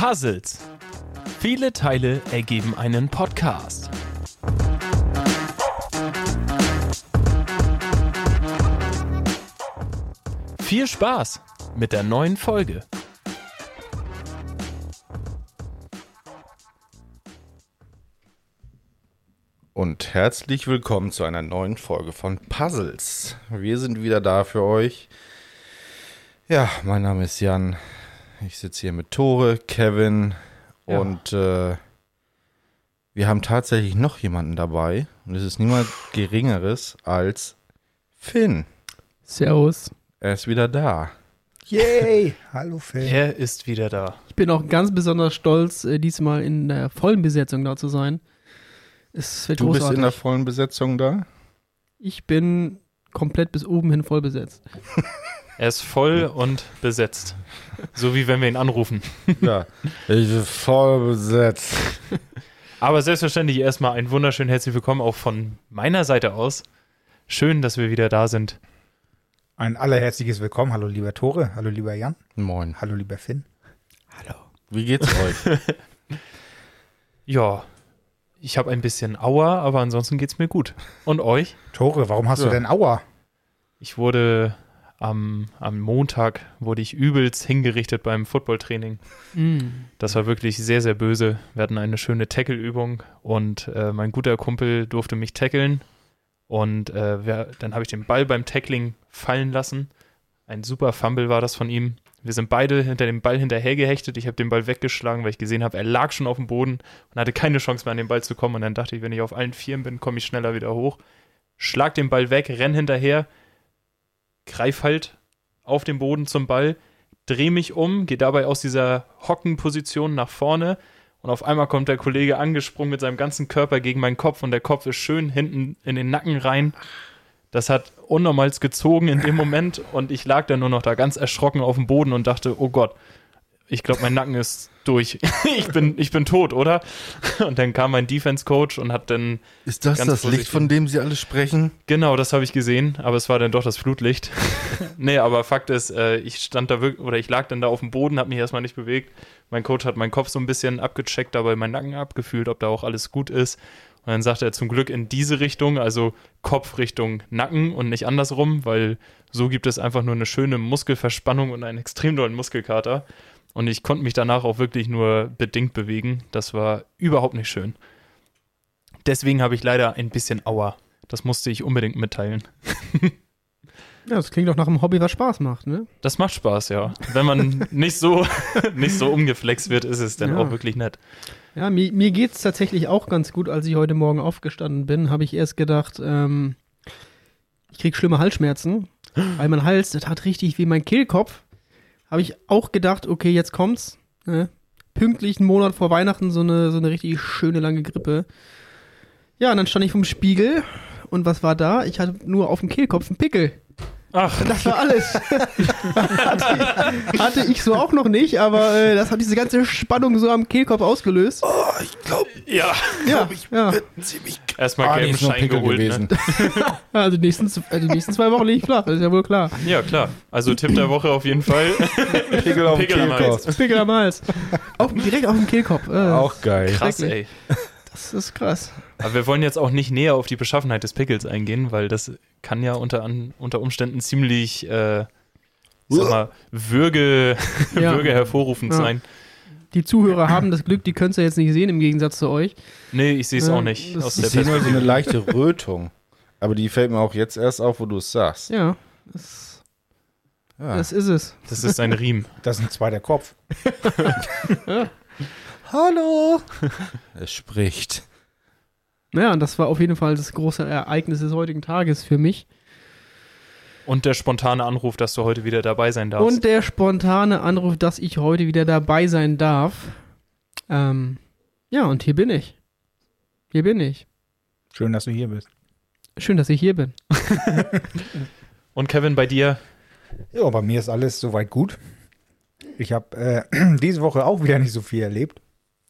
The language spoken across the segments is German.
Puzzles. Viele Teile ergeben einen Podcast. Viel Spaß mit der neuen Folge. Und herzlich willkommen zu einer neuen Folge von Puzzles. Wir sind wieder da für euch. Ja, mein Name ist Jan. Ich sitze hier mit Tore, Kevin Ja. und äh, wir haben tatsächlich noch jemanden dabei. Und es ist niemand Geringeres als Finn. Servus. Er ist wieder da. Yay! Hallo Phil. Er ist wieder da. Ich bin auch ganz besonders stolz, äh, diesmal in der vollen Besetzung da zu sein. Es wird Du bist großartig. in der vollen Besetzung da? ich bin komplett bis oben hin voll besetzt. Er ist voll und besetzt. So wie wenn wir ihn anrufen. Ja. Ich bin voll besetzt. Aber selbstverständlich erstmal ein wunderschön herzlich willkommen auch von meiner Seite aus. Schön, dass wir wieder da sind. Ein allerherzliches Willkommen. Hallo lieber Tore. Hallo lieber Jan. Moin. Hallo lieber Finn. Wie geht's euch? Ja, ich habe ein bisschen Aua, aber ansonsten geht's mir gut. Und euch? Tore, warum hast Ja. du denn Aua? Ich wurde am, am Montag wurde ich übelst hingerichtet beim Footballtraining. Mm. Das war wirklich sehr, sehr böse. Wir hatten eine schöne Tackle-Übung und äh, mein guter Kumpel durfte mich tackeln. Und äh, wir, dann habe ich den Ball beim Tackling fallen lassen. Ein super Fumble war das von ihm. Wir sind beide hinter dem Ball hinterhergehechtet. Ich habe den Ball weggeschlagen, weil ich gesehen habe, er lag schon auf dem Boden und hatte keine Chance mehr an den Ball zu kommen. Und dann dachte ich, wenn ich auf allen Vieren bin, komme ich schneller wieder hoch. Schlag den Ball weg, renn hinterher, greif halt auf den Boden zum Ball, drehe mich um, gehe dabei aus dieser Hockenposition nach vorne und auf einmal kommt der Kollege angesprungen mit seinem ganzen Körper gegen meinen Kopf und der Kopf ist schön hinten in den Nacken rein. Das hat unnormals gezogen in dem Moment und ich lag dann nur noch da ganz erschrocken auf dem Boden und dachte, oh Gott, ich glaube, mein Nacken ist durch. ich, bin, ich bin tot, oder? Und dann kam mein Defense-Coach und hat dann Ist das das Licht, von dem Sie alle sprechen? Genau, das habe ich gesehen, aber es war dann doch das Flutlicht. nee, aber Fakt ist, äh, ich stand da wirklich, oder ich lag dann da auf dem Boden, habe mich erstmal nicht bewegt. Mein Coach hat meinen Kopf so ein bisschen abgecheckt, dabei meinen Nacken abgefühlt, ob da auch alles gut ist. Und dann sagte er zum Glück in diese Richtung, also Kopf Richtung Nacken und nicht andersrum, weil so gibt es einfach nur eine schöne Muskelverspannung und einen extrem dollen Muskelkater. Und ich konnte mich danach auch wirklich nur bedingt bewegen. Das war überhaupt nicht schön. Deswegen habe ich leider ein bisschen Aua. Das musste ich unbedingt mitteilen. Ja, das klingt doch nach einem Hobby, was Spaß macht, ne? Das macht Spaß, ja. Wenn man nicht so, nicht so umgeflext wird, ist es dann Ja. auch wirklich nett. Ja, mir, mir geht es tatsächlich auch ganz gut. Als ich heute Morgen aufgestanden bin, habe ich erst gedacht, ähm, ich krieg schlimme Halsschmerzen, weil mein Hals, das hat richtig wie mein Kehlkopf. Habe ich auch gedacht, okay, jetzt kommt's. Ne? Pünktlich einen Monat vor Weihnachten so eine, so eine richtig schöne lange Grippe. Ja, und dann stand ich vom Spiegel und was war da? Ich hatte nur auf dem Kehlkopf einen Pickel. Ach, Das war alles. hatte, ich, hatte ich so auch noch nicht, aber äh, das hat diese ganze Spannung so am Kehlkopf ausgelöst. Oh, ich glaube, ja. Ja, ja. ziemlich Erstmal Ah, gelben Schein Pickel geholt. gewesen. Ne? Also die nächsten, äh, die nächsten zwei Wochen liege ich flach, das ist ja wohl klar. Ja, klar. Also Tipp der Woche auf jeden Fall. Pickel auf dem Pickel am Kehlkopf. Pickel am Hals. Auf, direkt auf dem Kehlkopf. Äh, Auch geil. Krass, ey. Das ist krass. Aber wir wollen jetzt auch nicht näher auf die Beschaffenheit des Pickels eingehen, weil das kann ja unter, an, unter Umständen ziemlich, äh, sag mal, Würge, Ja. Würge hervorrufend Ja. sein. Die Zuhörer haben das Glück, die können es ja jetzt nicht sehen im Gegensatz zu euch. Nee, ich sehe es Ja, auch nicht. Ich sehe nur so eine leichte Rötung. Aber die fällt mir auch jetzt erst auf, wo du es sagst. Ja, das, Ja. das ist es. Das ist ein Riemen. Das ist ein zweiter Kopf. Hallo! Es spricht. Ja, und das war auf jeden Fall das große Ereignis des heutigen Tages für mich. Und der spontane Anruf, dass du heute wieder dabei sein darfst. Und der spontane Anruf, dass ich heute wieder dabei sein darf. Ähm, ja, und hier bin ich. Hier bin ich. Schön, dass du hier bist. Schön, dass ich hier bin. Und Kevin, bei dir? Ja, bei mir ist alles soweit gut. Ich habe äh, diese Woche auch wieder nicht so viel erlebt.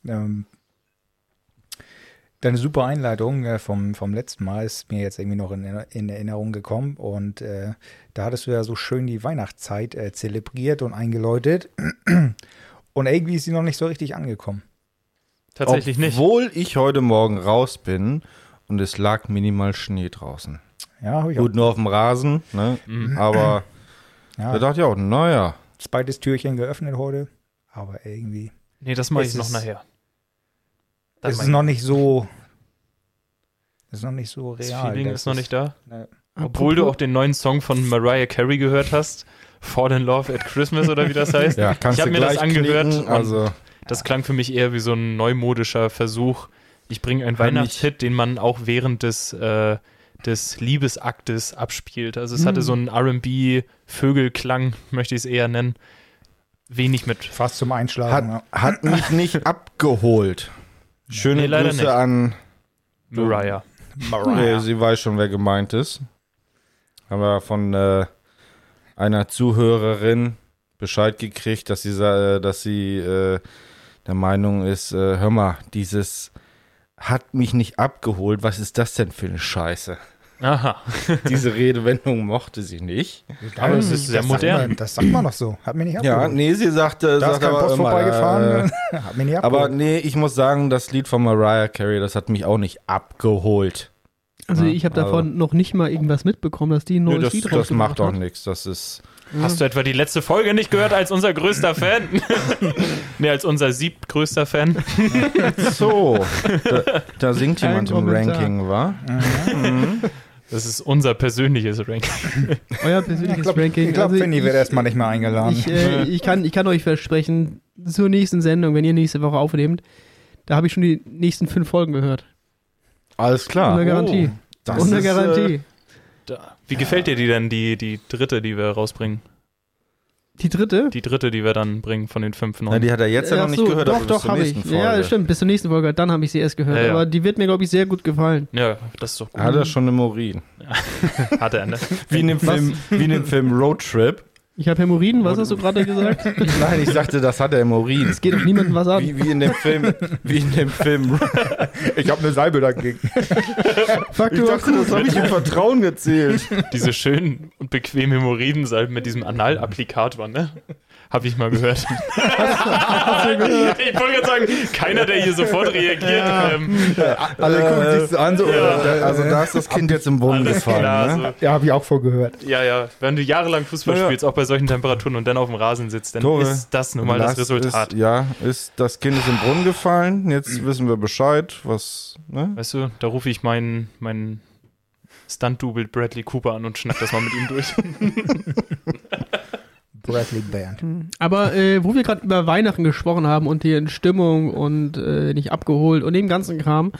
Ähm, deine super Einleitung äh, vom, vom letzten Mal ist mir jetzt irgendwie noch in, in Erinnerung gekommen. Und äh, da hattest du ja so schön die Weihnachtszeit äh, zelebriert und eingeläutet. Und irgendwie ist sie noch nicht so richtig angekommen. Tatsächlich nicht. Obwohl ich heute Morgen raus bin und es lag minimal Schnee draußen. Ja, habe ich Gut, nur auf dem Rasen, ne? Mhm. Aber auch. da Ja, dachte ich auch, naja. zweites Türchen geöffnet heute. Aber irgendwie. Nee, das mache ich noch ist- nachher. Das Es ist noch nicht so. Ist noch nicht so das real. Feeling Das ist noch nicht da. Ne, Obwohl du auch den neuen Song von Mariah Carey gehört hast. Fall in Love at Christmas oder wie das heißt. Ja, kannst ich habe du mir das gleich angehört. knicken, also das klang für mich eher wie so ein neumodischer Versuch. Ich bringe einen Weihnachtshit, den man auch während des, äh, des Liebesaktes abspielt. Also es Hm. hatte so einen R&B-Vögelklang, möchte ich es eher nennen. Wenig mit Fast zum hat, Einschlafen. ja. hat mich nicht abgeholt. Schöne Nee, Grüße nicht. an Mariah. Nee, sie weiß schon, wer gemeint ist. Haben wir von äh, einer Zuhörerin Bescheid gekriegt, dass sie, äh, dass sie äh, der Meinung ist, äh, hör mal, dieses hat mich nicht abgeholt, was ist das denn für eine Scheiße? Aha. Diese Redewendung mochte sie nicht. Aber es ist sehr das sagt modern. Man, das sagt man doch so. Hat mir nicht Ja, abgeholt. nee, sie sagte, da ist sagt kein aber Bus immer, vorbeigefahren. äh, Hat mir nicht abgeholt. aber nee, ich muss sagen, das Lied von Mariah Carey, das hat mich auch nicht abgeholt. Also Ja, ich habe also- davon noch nicht mal irgendwas mitbekommen, dass die ein Nö, neues das, Lied das macht auch nichts. Das ist Hast du etwa die letzte Folge nicht gehört als unser größter Fan? nee, als unser siebtgrößter Fan. So, da, da singt Kein jemand im. Ranking, wa? Mhm. Das ist unser persönliches Ranking. Euer ich persönliches glaube, Ranking. ich glaub, Also Finny wird erstmal nicht mehr eingeladen. Ich, äh, ich, kann, ich kann euch versprechen, zur nächsten Sendung, wenn ihr nächste Woche aufnehmt, da habe ich schon die nächsten fünf Folgen gehört. Alles klar. Ohne Garantie. das Ohne ist, Garantie. Da. Wie gefällt dir die denn, die, die dritte, die wir rausbringen? Die dritte? Die dritte, die wir dann bringen von den fünf na, neuen. die hat er jetzt ja noch Ach nicht so, gehört, Doch, aber doch, habe ich. Folge. Ja, stimmt. Bis zur nächsten Folge. Dann habe ich sie erst gehört. Ja, ja. Aber die wird mir, glaube ich, sehr gut gefallen. Ja, das ist doch gut. Hat er schon im Urin. Hat er, ne? Wie in dem? Film, wie in dem Film Road Trip. Ich habe Hämorrhoiden, was hast du gerade gesagt? Nein, ich sagte, das hat er Urin. Es geht doch niemandem was an. Wie, wie in dem Film, wie in dem Film. Ich habe eine Salbe dagegen. Fuck, Ich du dachte, das habe ich im Vertrauen gezählt. Diese schönen und bequemen Hämorrhoidensalben mit diesem Analapplikator, ne? Habe ich mal gehört. ich wollte gerade sagen, keiner, der hier sofort reagiert. Ähm, Alle gucken Äh, sich so an, so. ja. äh, Also da ist das Kind jetzt im Brunnen gefallen. klar. ne? So. Ja, habe ich auch vorgehört. Ja, ja. Wenn du jahrelang Fußball Ja, ja. spielst, auch bei solchen Temperaturen und dann auf dem Rasen sitzt, dann Tore. ist das nun mal das, Das Resultat. Ist, ja, ist, das Kind ist im Brunnen gefallen. Jetzt wissen wir Bescheid, was, ne? Weißt du, da rufe ich meinen, meinen Stunt-Double Bradley Cooper an und schnack das mal mit ihm durch. Bradley Band. Aber äh, wo wir gerade über Weihnachten gesprochen haben und die Stimmung und äh, nicht abgeholt und den ganzen Kram.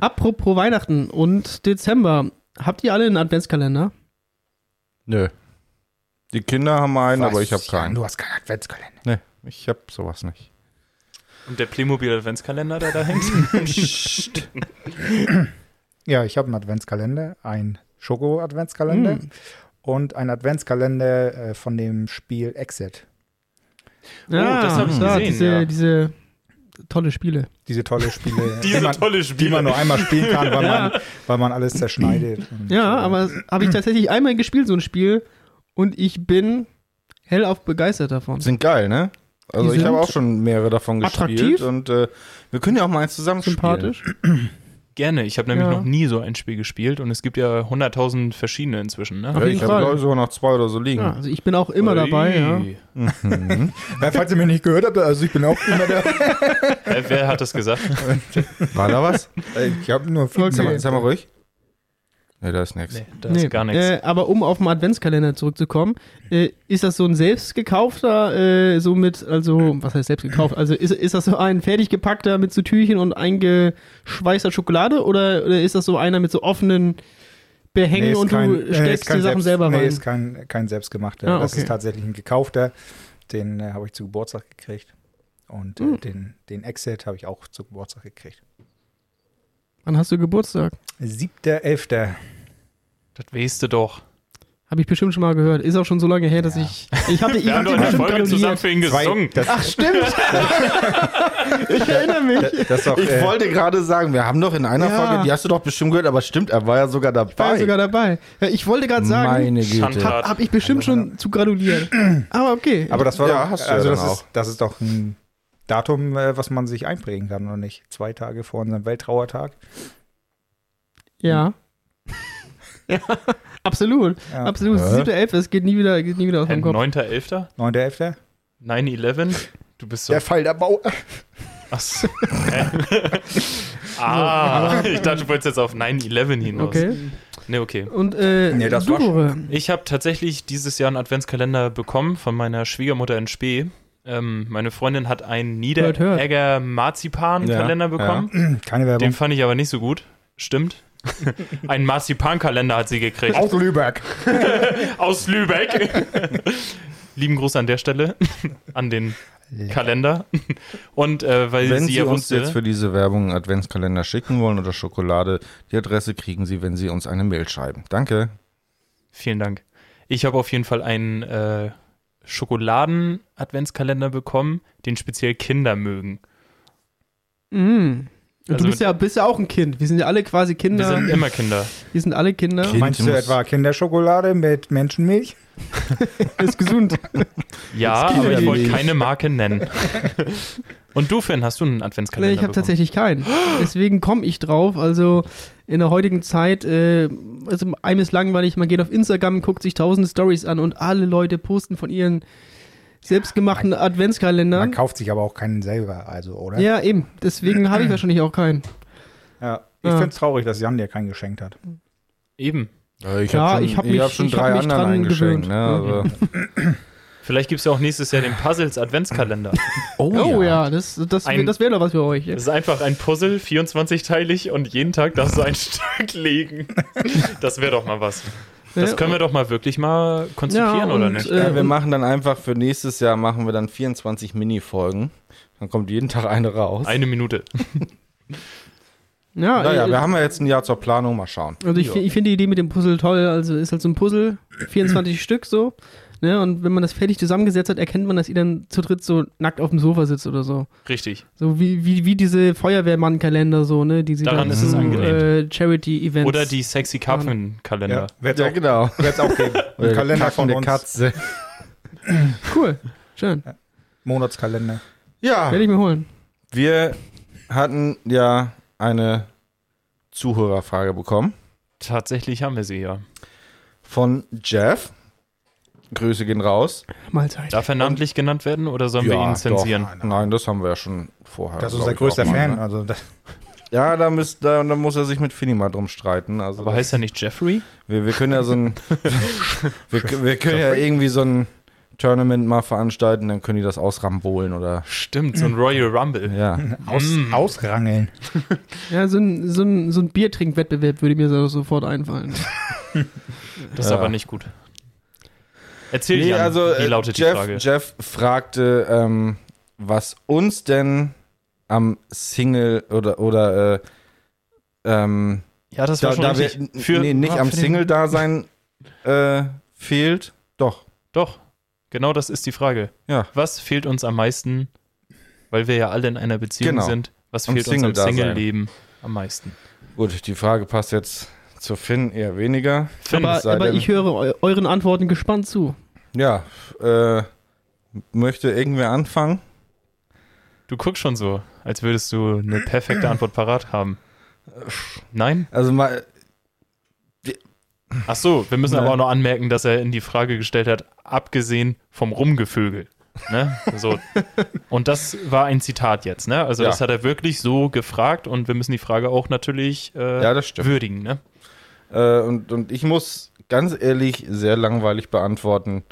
Apropos Weihnachten und Dezember. Habt ihr alle einen Adventskalender? Nö. Die Kinder haben einen, Was? aber ich habe Ja, keinen. Du hast keinen Adventskalender. Nee, ich habe sowas nicht. Und der Playmobil Adventskalender, der da hängt. Ja, ich habe einen Adventskalender, einen Schoko-Adventskalender Hm. Und einen Adventskalender äh, von dem Spiel Exit. Ja, das hab ich ja, gesehen, Diese, ja. diese tolle Spiele. Diese tolle Spiele, Diese die, man, tolle die Spiele. man nur einmal spielen kann, weil, Ja. man, weil man alles zerschneidet. Ja, aber habe ich tatsächlich einmal gespielt, so ein Spiel. Und ich bin hellauf begeistert davon. Sind geil, ne? Also Die ich habe auch schon mehrere davon gespielt attraktiv. und äh, wir können ja auch mal eins zusammen Sympathisch. Gerne. Ich habe nämlich Ja. noch nie so ein Spiel gespielt und es gibt ja 100.000 verschiedene inzwischen. Ne? Ja, ich habe sogar noch zwei oder so liegen. Ja, also ich bin auch immer dabei, ja. Mhm. Ja, falls ihr mich nicht gehört habt, also ich bin auch immer da. Äh, wer hat das gesagt? War da was? Ich habe nur viel Okay. Sag, mal, sag mal ruhig. Ne, da ist nichts. Nee, da ist gar nichts. Äh, aber um auf den Adventskalender zurückzukommen, äh, ist das so ein selbst gekaufter, äh, so mit, also, was heißt selbst gekauft? Also ist, ist das so ein fertig gepackter mit so Türchen und eingeschweißter Schokolade oder, oder ist das so einer mit so offenen Behängen ist und kein- du nee, steckst die Sachen selbst, selber nee, rein? ist kein, kein selbstgemachter. Ah, Das okay. ist tatsächlich ein gekaufter. Den äh, habe ich zu Geburtstag gekriegt. Und äh, Hm. den, den Exit habe ich auch zu Geburtstag gekriegt. Wann hast du Geburtstag? 7.11. Das weißt du doch. Habe ich bestimmt schon mal gehört. Ist auch schon so lange her, dass Ja. ich. Ich hatte ich Wir hab haben doch eine bestimmt Folge zusammen für ihn gesungen. das, Ach, stimmt. ich erinnere mich. das ist doch, Ich äh, wollte gerade sagen, wir haben doch in einer Ja. Folge, die hast du doch bestimmt gehört, aber stimmt, er war ja sogar dabei. Ich war sogar dabei. Ja, ich wollte gerade sagen, Meine Güte. Habe hab ich bestimmt schon zu gratulieren. Aber okay. aber das war Ja, doch, hast du also das, auch. ist, das ist doch ein Datum, äh, was man sich einprägen kann, oder nicht? Zwei Tage vor unserem Welttrauertag. ja. ja, absolut. Ja. Absolut. Hä? 7.11. Es geht nie wieder, geht nie wieder aus meinem Kopf. 9.11. 9.11. 9-11. Du bist so. Der Fall der Bau. Achso. Ah, ich dachte, du wolltest jetzt auf 9-11 hinaus. Okay. Ne, okay. Und äh, Nee, das du, war Ich habe tatsächlich dieses Jahr einen Adventskalender bekommen von meiner Schwiegermutter in Spee. Ähm, meine Freundin hat einen. Niederegger Marzipan-Kalender Ja, bekommen. Keine Werbung. Den fand ich aber nicht so gut. Stimmt. Einen Marzipan-Kalender hat sie gekriegt. Aus Lübeck. Aus Lübeck. Lieben Gruß an der Stelle an den Kalender. Und äh, weil Wenn sie Sie ja uns wusste, jetzt für diese Werbung einen Adventskalender schicken wollen oder Schokolade, die Adresse kriegen Sie, wenn Sie uns eine Mail schreiben. Danke. vielen Dank. Ich habe auf jeden Fall einen äh, Schokoladen-Adventskalender bekommen, den speziell Kinder mögen. Mhm. Also du bist ja, bist ja auch ein Kind. Wir sind ja alle quasi Wir Kinder. sind immer Kinder. Wir sind alle Kinder. Kind. Meinst du etwa Kinderschokolade mit Menschenmilch? Ist gesund. Ja, aber ich wollte keine Marke nennen. Und du, Finn, hast du einen Adventskalender Nee, ich habe tatsächlich keinen. Deswegen komme ich drauf. Also in der heutigen Zeit, äh, also einem ist langweilig, man geht auf Instagram, guckt sich tausende Stories an und alle Leute posten von ihren selbstgemachten Man Adventskalendern. kauft sich aber auch keinen selber, also, oder? Ja, eben. Deswegen habe ich wahrscheinlich auch keinen. Ja. Ich Ja. finde es traurig, dass Jan dir keinen geschenkt hat. Eben. Ich Ja, habe schon, hab mich- hab schon ich hab drei mich anderen eingeschenkt. Ne? Also, Vielleicht gibt es ja auch nächstes Jahr den Puzzles Adventskalender. Oh, ja. das, das, Ein- das wäre doch was für euch. Das ist einfach ein Puzzle, 24-teilig und jeden Tag darfst du ein Stück legen. Das wäre doch mal was. Das können wir doch mal wirklich mal konzipieren, Ja, oder nicht? äh, wir machen dann einfach für nächstes Jahr machen wir dann 24 Mini-Folgen. Dann kommt jeden Tag eine raus. Eine Minute. Ja, naja, äh, wir haben ja jetzt ein Jahr zur Planung, mal schauen. Also ich, ich finde die Idee mit dem Puzzle toll. Also ist halt so ein Puzzle, 24 Stück so. Ne? Und wenn man das fertig zusammengesetzt hat, erkennt man, dass ihr dann zu dritt so nackt auf dem Sofa sitzt oder so. Richtig. So wie, wie, wie diese Feuerwehrmann-Kalender so, ne? Die sie Daran dann ist es angelehnt. Äh, Charity-Events. Oder die sexy Karpfen-Kalender. Wird's Ja, auch, genau. wird's auch geben. Ein Kalender von uns. Katze. Cool. Schön. Monatskalender. Ja, Werde ich mir holen. wir hatten ja eine Zuhörerfrage bekommen Tatsächlich haben wir sie ja. von Jeff. Grüße gehen raus. Mahlzeit. Darf er namentlich genannt werden oder sollen wir ihn zensieren? Doch. Nein, das haben wir ja schon vorher. Das ist unser größter auch mal, Fan. ne? Also das, Ja, da, müsst, da, da muss er sich mit Finny mal drum streiten. Also Aber heißt er nicht Jeffrey? wir, wir können ja so ein. wir, wir können ja irgendwie so ein Tournament mal veranstalten, dann können die das ausrambolen oder. Stimmt, so ein Royal Rumble. Ja. aus, Mm. ausrangeln. Ja, so ein, so ein, so ein Biertrinkwettbewerb würde mir so sofort einfallen. Das ist Ja. aber nicht gut. Erzähl Nee, Jan, also wie äh, lautet Jeff, die Frage? Jeff fragte, ähm, was uns denn am Single oder oder äh, ähm, Ja, das da, war schon da wir. Für, nee, nicht war am Single-Dasein äh, fehlt. Doch. Doch, genau das ist die Frage. Ja. Was fehlt uns am meisten, weil wir ja alle in einer Beziehung Genau. sind, was Am fehlt uns am. Single-Leben am meisten? Gut, die Frage passt jetzt zu Finn eher weniger. Finn, aber aber denn- ich höre eu euren Antworten gespannt zu. Ja, äh, möchte irgendwer anfangen? du guckst schon so, als würdest du eine perfekte Antwort parat haben. Nein? Also mal, Ach so, wir müssen Nein. aber auch noch anmerken, dass er in die Frage gestellt hat, abgesehen vom Rumgevögel. Ne? So. Und das war ein Zitat jetzt, ne? Also Ja. das hat er wirklich so gefragt und wir müssen die Frage auch natürlich äh, ja, das stimmt. würdigen, ne? Äh, und, und ich muss ganz ehrlich sehr langweilig beantworten,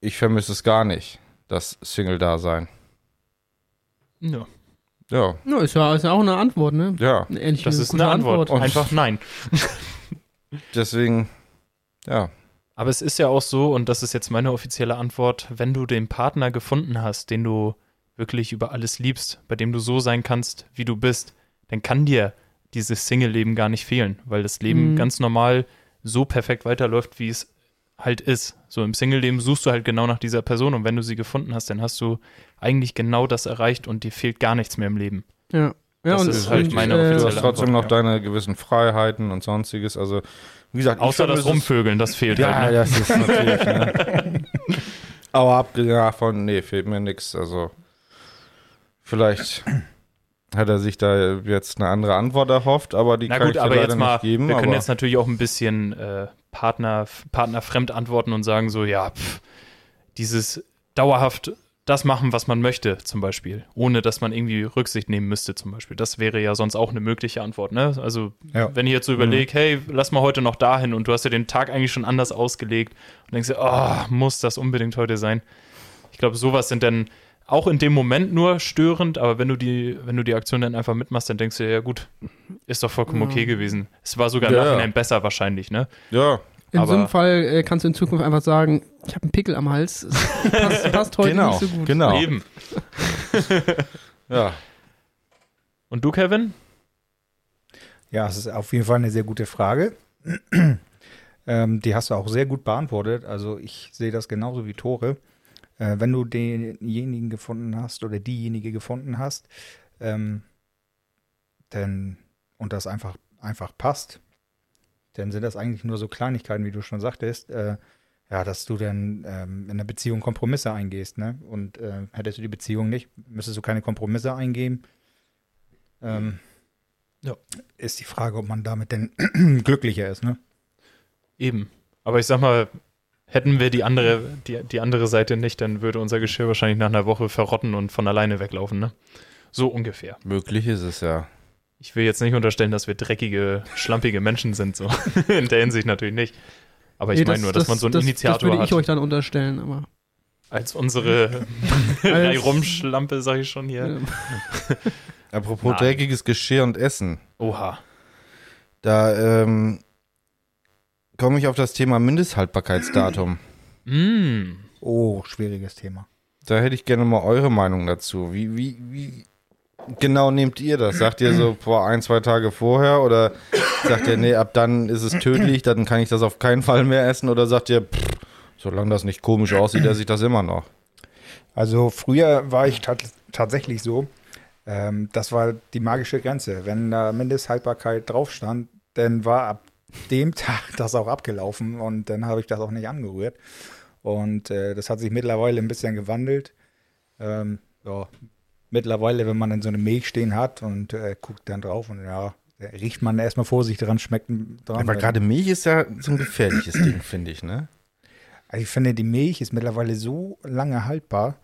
ich vermisse es gar nicht, das Single-Dasein. Ja. Ja, Ja, ist ja, ist ja auch eine Antwort, ne? ja, Eine ehrliche, Das ist eine Antwort. Und- Einfach nein. deswegen, ja, Aber es ist ja auch so, und das ist jetzt meine offizielle Antwort, wenn du den Partner gefunden hast, den du wirklich über alles liebst, bei dem du so sein kannst, wie du bist, dann kann dir dieses Single-Leben gar nicht fehlen, weil das Leben Mhm. ganz normal so perfekt weiterläuft, wie es halt ist. So im Single-Leben suchst du halt genau nach dieser Person und wenn du sie gefunden hast, dann hast du eigentlich genau das erreicht und dir fehlt gar nichts mehr im Leben. Ja. Ja, Das und, ist halt meine äh, Du offizielle hast trotzdem noch Antwort, deine gewissen Freiheiten und sonstiges. Also, wie gesagt, Außer das Rumvögeln, das fehlt Ja, halt. Ne? das ist natürlich. ne? Aber abgesehen davon, nee, fehlt mir nichts. Also, vielleicht hat er sich da jetzt eine andere Antwort erhofft, aber die Na kann gut, ich dir aber leider jetzt mal, nicht geben. wir können jetzt natürlich auch ein bisschen äh, Partner, partnerfremd antworten und sagen so, ja, pff, dieses dauerhaft das machen, was man möchte, zum Beispiel, ohne dass man irgendwie Rücksicht nehmen müsste, zum Beispiel. Das wäre ja sonst auch eine mögliche Antwort, ne? Also, Ja. wenn ich jetzt so überlege, hey, lass mal heute noch dahin und du hast ja den Tag eigentlich schon anders ausgelegt und denkst dir, oh, muss das unbedingt heute sein? Ich glaube, sowas sind dann auch in dem Moment nur störend, aber wenn du die, wenn du die Aktion dann einfach mitmachst, dann denkst du, ja gut, ist doch vollkommen Ja. okay gewesen. Es war sogar Ja. Nachhinein besser wahrscheinlich, ne? ja, in so einem aber- Fall äh, kannst du in Zukunft einfach sagen, ich habe einen Pickel am Hals. Passt, passt heute genau, nicht so gut. genau. Eben. Ja, Und du, Kevin? Ja, es ist auf jeden Fall eine sehr gute Frage. ähm, die hast du auch sehr gut beantwortet. Also ich sehe das genauso wie Tore. Äh, wenn du denjenigen gefunden hast oder diejenige gefunden hast, ähm, denn, und das einfach, einfach passt, dann sind das eigentlich nur so Kleinigkeiten, wie du schon sagtest, äh, ja, dass du dann ähm, in einer Beziehung Kompromisse eingehst, ne? Und äh, hättest du die Beziehung nicht, müsstest du keine Kompromisse eingehen. Ähm, Ja. Ist die Frage, ob man damit denn glücklicher ist, ne? Eben. Aber ich sag mal, hätten wir die andere, die, die andere Seite nicht, dann würde unser Geschirr wahrscheinlich nach einer Woche verrotten und von alleine weglaufen, ne? So ungefähr. möglich ist es ja. Ich will jetzt nicht unterstellen, dass wir dreckige, schlampige Menschen sind, so. In der Hinsicht natürlich nicht. Aber ich Nee, meine nur, dass man so einen das, Initiator Das würde hat. ich euch dann unterstellen, aber. als unsere Rumschlampe, sag ich schon hier. Apropos Nein. dreckiges Geschirr und Essen. Oha. Da ähm, komme ich auf das Thema Mindesthaltbarkeitsdatum. Mm. Oh, schwieriges Thema. Da hätte ich gerne mal eure Meinung dazu. Wie, wie, wie genau nehmt ihr das? Sagt ihr so vor ein, zwei Tage vorher oder sagt ihr, nee, ab dann ist es tödlich, dann kann ich das auf keinen Fall mehr essen oder sagt ihr, pff, solange das nicht komisch aussieht, esse ich das immer noch? Also früher war ich tat tatsächlich so, ähm, das war die magische Grenze. Wenn da Mindesthaltbarkeit drauf stand, dann war ab dem Tag das auch abgelaufen und dann habe ich das auch nicht angerührt. Und äh, das hat sich mittlerweile ein bisschen gewandelt. Ähm, ja, mittlerweile, wenn man dann so eine Milch stehen hat und äh, guckt dann drauf und ja, riecht man erstmal vorsichtig dran, schmeckt dran. Aber gerade Milch ist ja so ein gefährliches Ding, finde ich, ne? Also ich finde, die Milch ist mittlerweile so lange haltbar.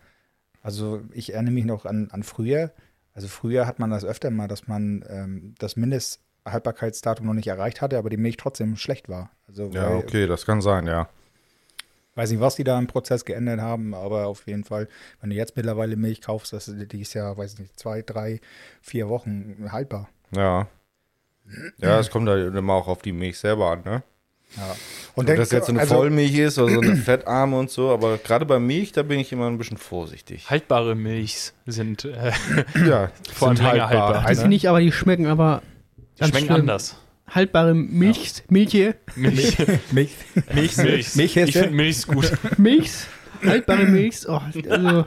Also ich erinnere mich noch an, an früher. Also früher hat man das öfter mal, dass man ähm, das Mindesthaltbarkeitsdatum noch nicht erreicht hatte, aber die Milch trotzdem schlecht war. Also Ja, weil, okay, das kann sein, ja. weiß nicht, was die da im Prozess geändert haben, aber auf jeden Fall, wenn du jetzt mittlerweile Milch kaufst, das ist, die ist ja, weiß nicht, zwei, drei, vier Wochen haltbar. Ja. Ja, es kommt da immer auch auf die Milch selber an, ne? Ja. Ob dann- das jetzt eine also- Vollmilch ist oder so eine fettarme und so, aber gerade bei Milch, da bin ich immer ein bisschen vorsichtig. Haltbare Milchs sind äh, Ja, vor allem länger haltbar. die sind nicht, aber die schmecken aber. Die ganz schmecken anders. Haltbare Milch, Milche, Milch. Milch. Milch. Milch. Milch ich finde Milch ist gut. Milchs, haltbare Milchs. Oh, also,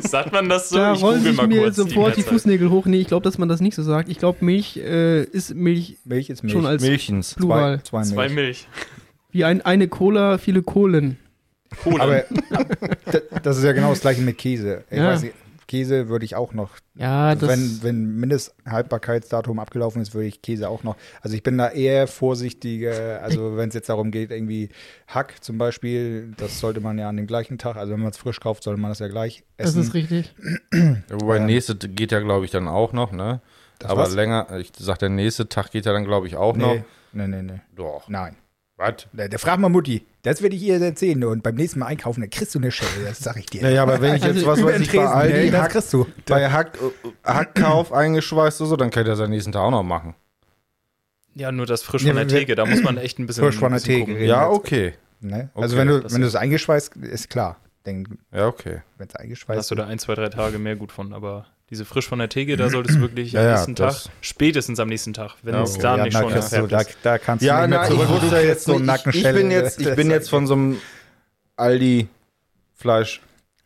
Sagt man das so? da ich rollen sich mal mir kurz sofort die Mehrzahl. Fußnägel hoch. Nee, ich glaube, dass man das nicht so sagt. Ich glaube, Milch äh, ist Milch Milch ist Milch. schon als Milchens. Plural. zwei, zwei Zwei Milch. Milch. Wie ein, eine Cola, viele Kohlen. Cola. Aber das ist ja genau das gleiche mit Käse. Ich Ja. weiß nicht, Käse würde ich auch noch, Ja, das. wenn, wenn Mindesthaltbarkeitsdatum abgelaufen ist, würde ich Käse auch noch. Also ich bin da eher vorsichtiger, also wenn es jetzt darum geht, irgendwie Hack zum Beispiel, das sollte man ja an dem gleichen Tag, also wenn man es frisch kauft, sollte man das ja gleich das essen. ist richtig. Ja, Wobei Ähm, nächste geht ja, glaube ich, dann auch noch, ne? Das Aber was? länger, ich sag, der nächste Tag geht ja dann, glaube ich, auch noch. Nee, nee, nee, nee. Doch. Nein. Was? Der, der fragt mal Mutti. Das werde ich ihr erzählen. Und beim nächsten Mal einkaufen, dann kriegst du eine Schelle. Das sag ich dir. Naja, aber wenn ich jetzt Also was Über weiß ich bei Aldi nee, Hack, kriegst du. bei Hack, Hackkauf eingeschweißt oder so, dann kann ich das am nächsten Tag auch noch machen. ja, nur das frisch von der Theke. Da muss man echt ein bisschen. Frisch von der Theke gucken. reden. Ja, jetzt. okay. Ne? Okay, Also wenn du, das wenn du ist- es eingeschweißt, ist klar. Wenn Ja, okay. es Da eingeschweißt hast du da ein, zwei, drei Tage mehr gut von, aber diese frisch von der Theke, da solltest du wirklich Ja, am ja, nächsten Tag, das- spätestens am nächsten Tag, wenn Ja, es okay. da ja, nicht schon erfärbt da, ist. da kannst du Ja, nicht mehr na, ich, zurück. kriegst jetzt so ich, ich bin jetzt, ich bin jetzt von so einem Aldi Fleisch.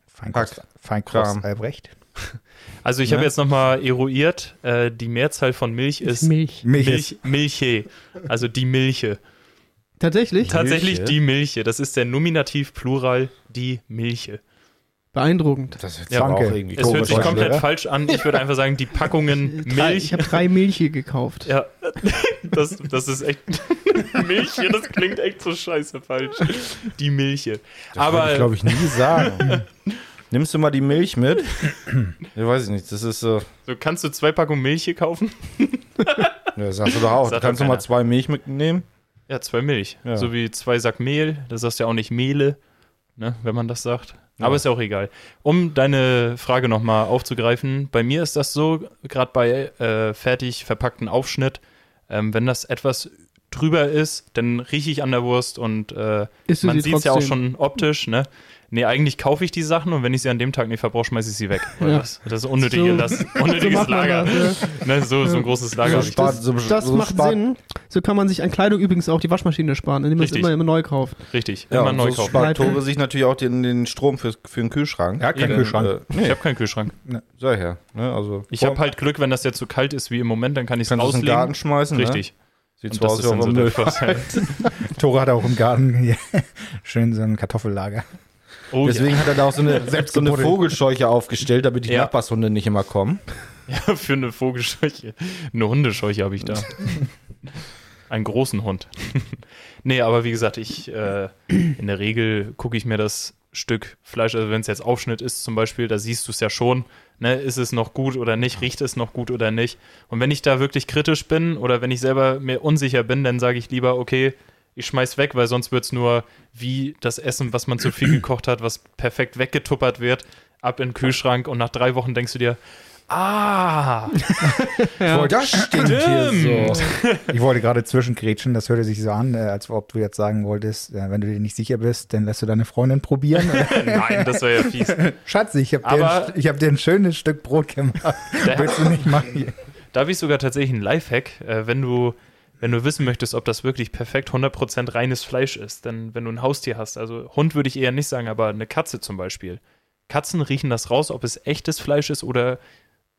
Feinkost. Feinkost Albrecht. Also ich Ne? habe jetzt nochmal eruiert, äh, die Mehrzahl von Milch ist Milch. Milch, Milch, Milche, also die Milche. Tatsächlich? Tatsächlich Milche? die Milche, das ist der Nominativ Plural, die Milche. Beeindruckend. Das hört Ja, aber auch danke. irgendwie Es hört sich komplett oder? falsch an, ich würde einfach sagen, die Packungen Drei, Milch. ich habe drei Milche gekauft. Ja, das, das ist echt. Milche, das klingt echt so scheiße falsch. Die Milche. Aber ich glaube ich nie sagen. Nimmst du mal die Milch mit? Ich weiß ich nicht, das ist so. so kannst du zwei Packungen Milche kaufen? Ja, sagst du doch auch. Sagt Kannst doch du mal zwei Milch mitnehmen? Ja, zwei Milch. Ja. So wie zwei Sack Mehl. Das sagst du ja auch nicht Mehle, ne, wenn man das sagt. Ja. Aber ist ja auch egal. Um deine Frage nochmal aufzugreifen, bei mir ist das so, gerade bei äh, fertig verpackten Aufschnitt, ähm, wenn das etwas drüber ist, dann rieche ich an der Wurst und äh, man sie sieht es ja auch schon optisch, ne? Nee, eigentlich kaufe ich die Sachen und wenn ich sie an dem Tag nicht verbrauche, schmeiße ich sie weg. Weil Ja. das, das ist unnötige So- So unnötiges man Lager. das, ja. Ne? So, so ein großes Lager. So ich. spart- Das, so- das so macht spart- Sinn. So kann man sich an Kleidung übrigens auch die Waschmaschine sparen, indem man es Richtig. immer, immer neu kauft. Richtig, Ja, immer neu so kaufen. spart Tore sich natürlich auch den, den Strom für, für den Kühlschrank. Ja, kein Eben. Kühlschrank. Äh, Ich nee, habe keinen Kühlschrank. sei her. Ne? Also, Ich habe halt Glück, wenn das jetzt so kalt ist wie im Moment, dann kann ich es kannst du es in den Garten rauslegen. schmeißen. Richtig. Ne? Sieht Und zwar das aus ist wie auf so dem Müll. Tore hat auch im Garten hier schön so ein Kartoffellager. Oh, Deswegen hat er da auch so eine, so eine. Vogelscheuche aufgestellt, damit die Ja. Nachbarshunde nicht immer kommen. ja, für eine Vogelscheuche. Eine Hundescheuche habe ich da. Einen großen Hund. nee, aber wie gesagt, ich äh, in der Regel gucke ich mir das Stück Fleisch, also wenn es jetzt Aufschnitt ist zum Beispiel, da siehst du es ja schon, ne, ist es noch gut oder nicht, riecht es noch gut oder nicht. Und wenn ich da wirklich kritisch bin oder wenn ich selber mir unsicher bin, dann sage ich lieber, okay, ich schmeiß weg, weil sonst wird es nur wie das Essen, was man zu viel gekocht hat, was perfekt weggetuppert wird, ab in den Kühlschrank und nach drei Wochen denkst du dir, ah, Ja. das stimmt hier so. Ich wollte gerade zwischengrätschen, das hörte sich so an, äh, als ob du jetzt sagen wolltest, äh, wenn du dir nicht sicher bist, dann lässt du deine Freundin probieren. nein, das wäre ja fies. Schatz, ich habe dir, ich hab dir ein schönes Stück Brot gemacht. Willst du nicht machen? da habe ich sogar tatsächlich einen Lifehack, äh, wenn du wenn du wissen möchtest, ob das wirklich perfekt 100% reines Fleisch ist, denn wenn du ein Haustier hast, also Hund würde ich eher nicht sagen, aber eine Katze zum Beispiel. Katzen riechen das raus, ob es echtes Fleisch ist oder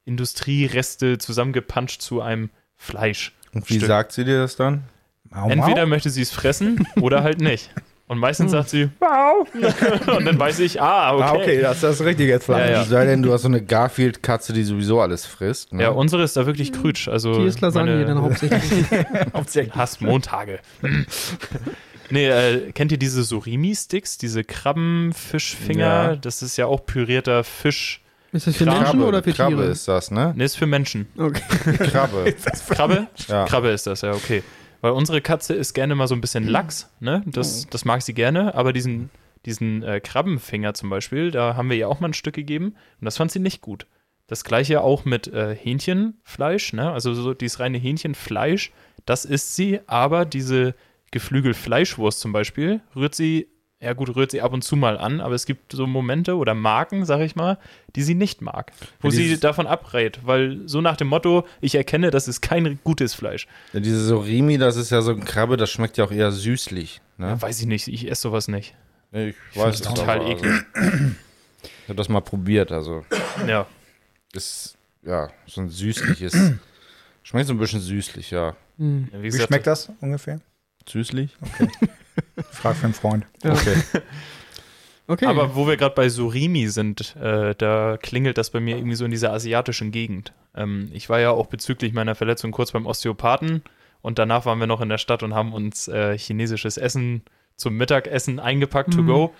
Industriereste zusammengepanscht zu einem Fleisch. Und wie sagt sie dir das dann? Mau, Entweder mau. möchte sie es fressen oder halt nicht. Und meistens sagt sie, wow. Und dann weiß ich, ah, okay. Ah, okay, das ist das richtige Fleisch. Ja, ja. Es sei denn, du hast so eine Garfield-Katze, die sowieso alles frisst. Ne? Ja, unsere ist da wirklich krütsch. Also Die ist Lasagne meine- dann hauptsächlich. Hauptsächlich. Hasst Montage. nee, äh, kennt ihr diese Surimi-Sticks, diese Krabbenfischfinger? Ja. Das ist ja auch pürierter Fisch. Ist das für Krabbe, Menschen oder für Krabbe Tiere? ist das, ne? Ne, ist für Menschen. Okay. Krabbe. Krabbe? Ja. Krabbe ist das, ja, okay. Weil unsere Katze isst gerne mal so ein bisschen Lachs, ne? Das, das mag sie gerne, aber diesen, diesen äh, Krabbenfinger zum Beispiel, da haben wir ihr auch mal ein Stück gegeben und das fand sie nicht gut. Das gleiche auch mit äh, Hähnchenfleisch, ne? Also so dieses reine Hähnchenfleisch, das isst sie, aber diese Geflügelfleischwurst zum Beispiel rührt sie, ja gut, rührt sie ab und zu mal an, aber es gibt so Momente oder Marken, sag ich mal, die sie nicht mag, wo Ja, sie davon abrät, weil so nach dem Motto, ich erkenne, das ist kein gutes Fleisch. Ja, diese Surimi, das ist ja so ein Krabbe, das schmeckt ja auch eher süßlich. Ne? Ja, weiß ich nicht, ich esse sowas nicht. Ich find weiß es total aber, eklig. Also, ich habe das mal probiert, also Ja. ist ja so ein süßliches. Schmeckt so ein bisschen süßlich, ja. Hm. Wie, Wie gesagt, schmeckt das ungefähr? Süßlich? Frag für einen Freund. Ja. Okay. Okay. Aber wo wir gerade bei Surimi sind, äh, da klingelt das bei mir irgendwie so in dieser asiatischen Gegend. Ähm, ich war ja auch bezüglich meiner Verletzung kurz beim Osteopathen und danach waren wir noch in der Stadt und haben uns äh, chinesisches Essen zum Mittagessen eingepackt to Mhm. go.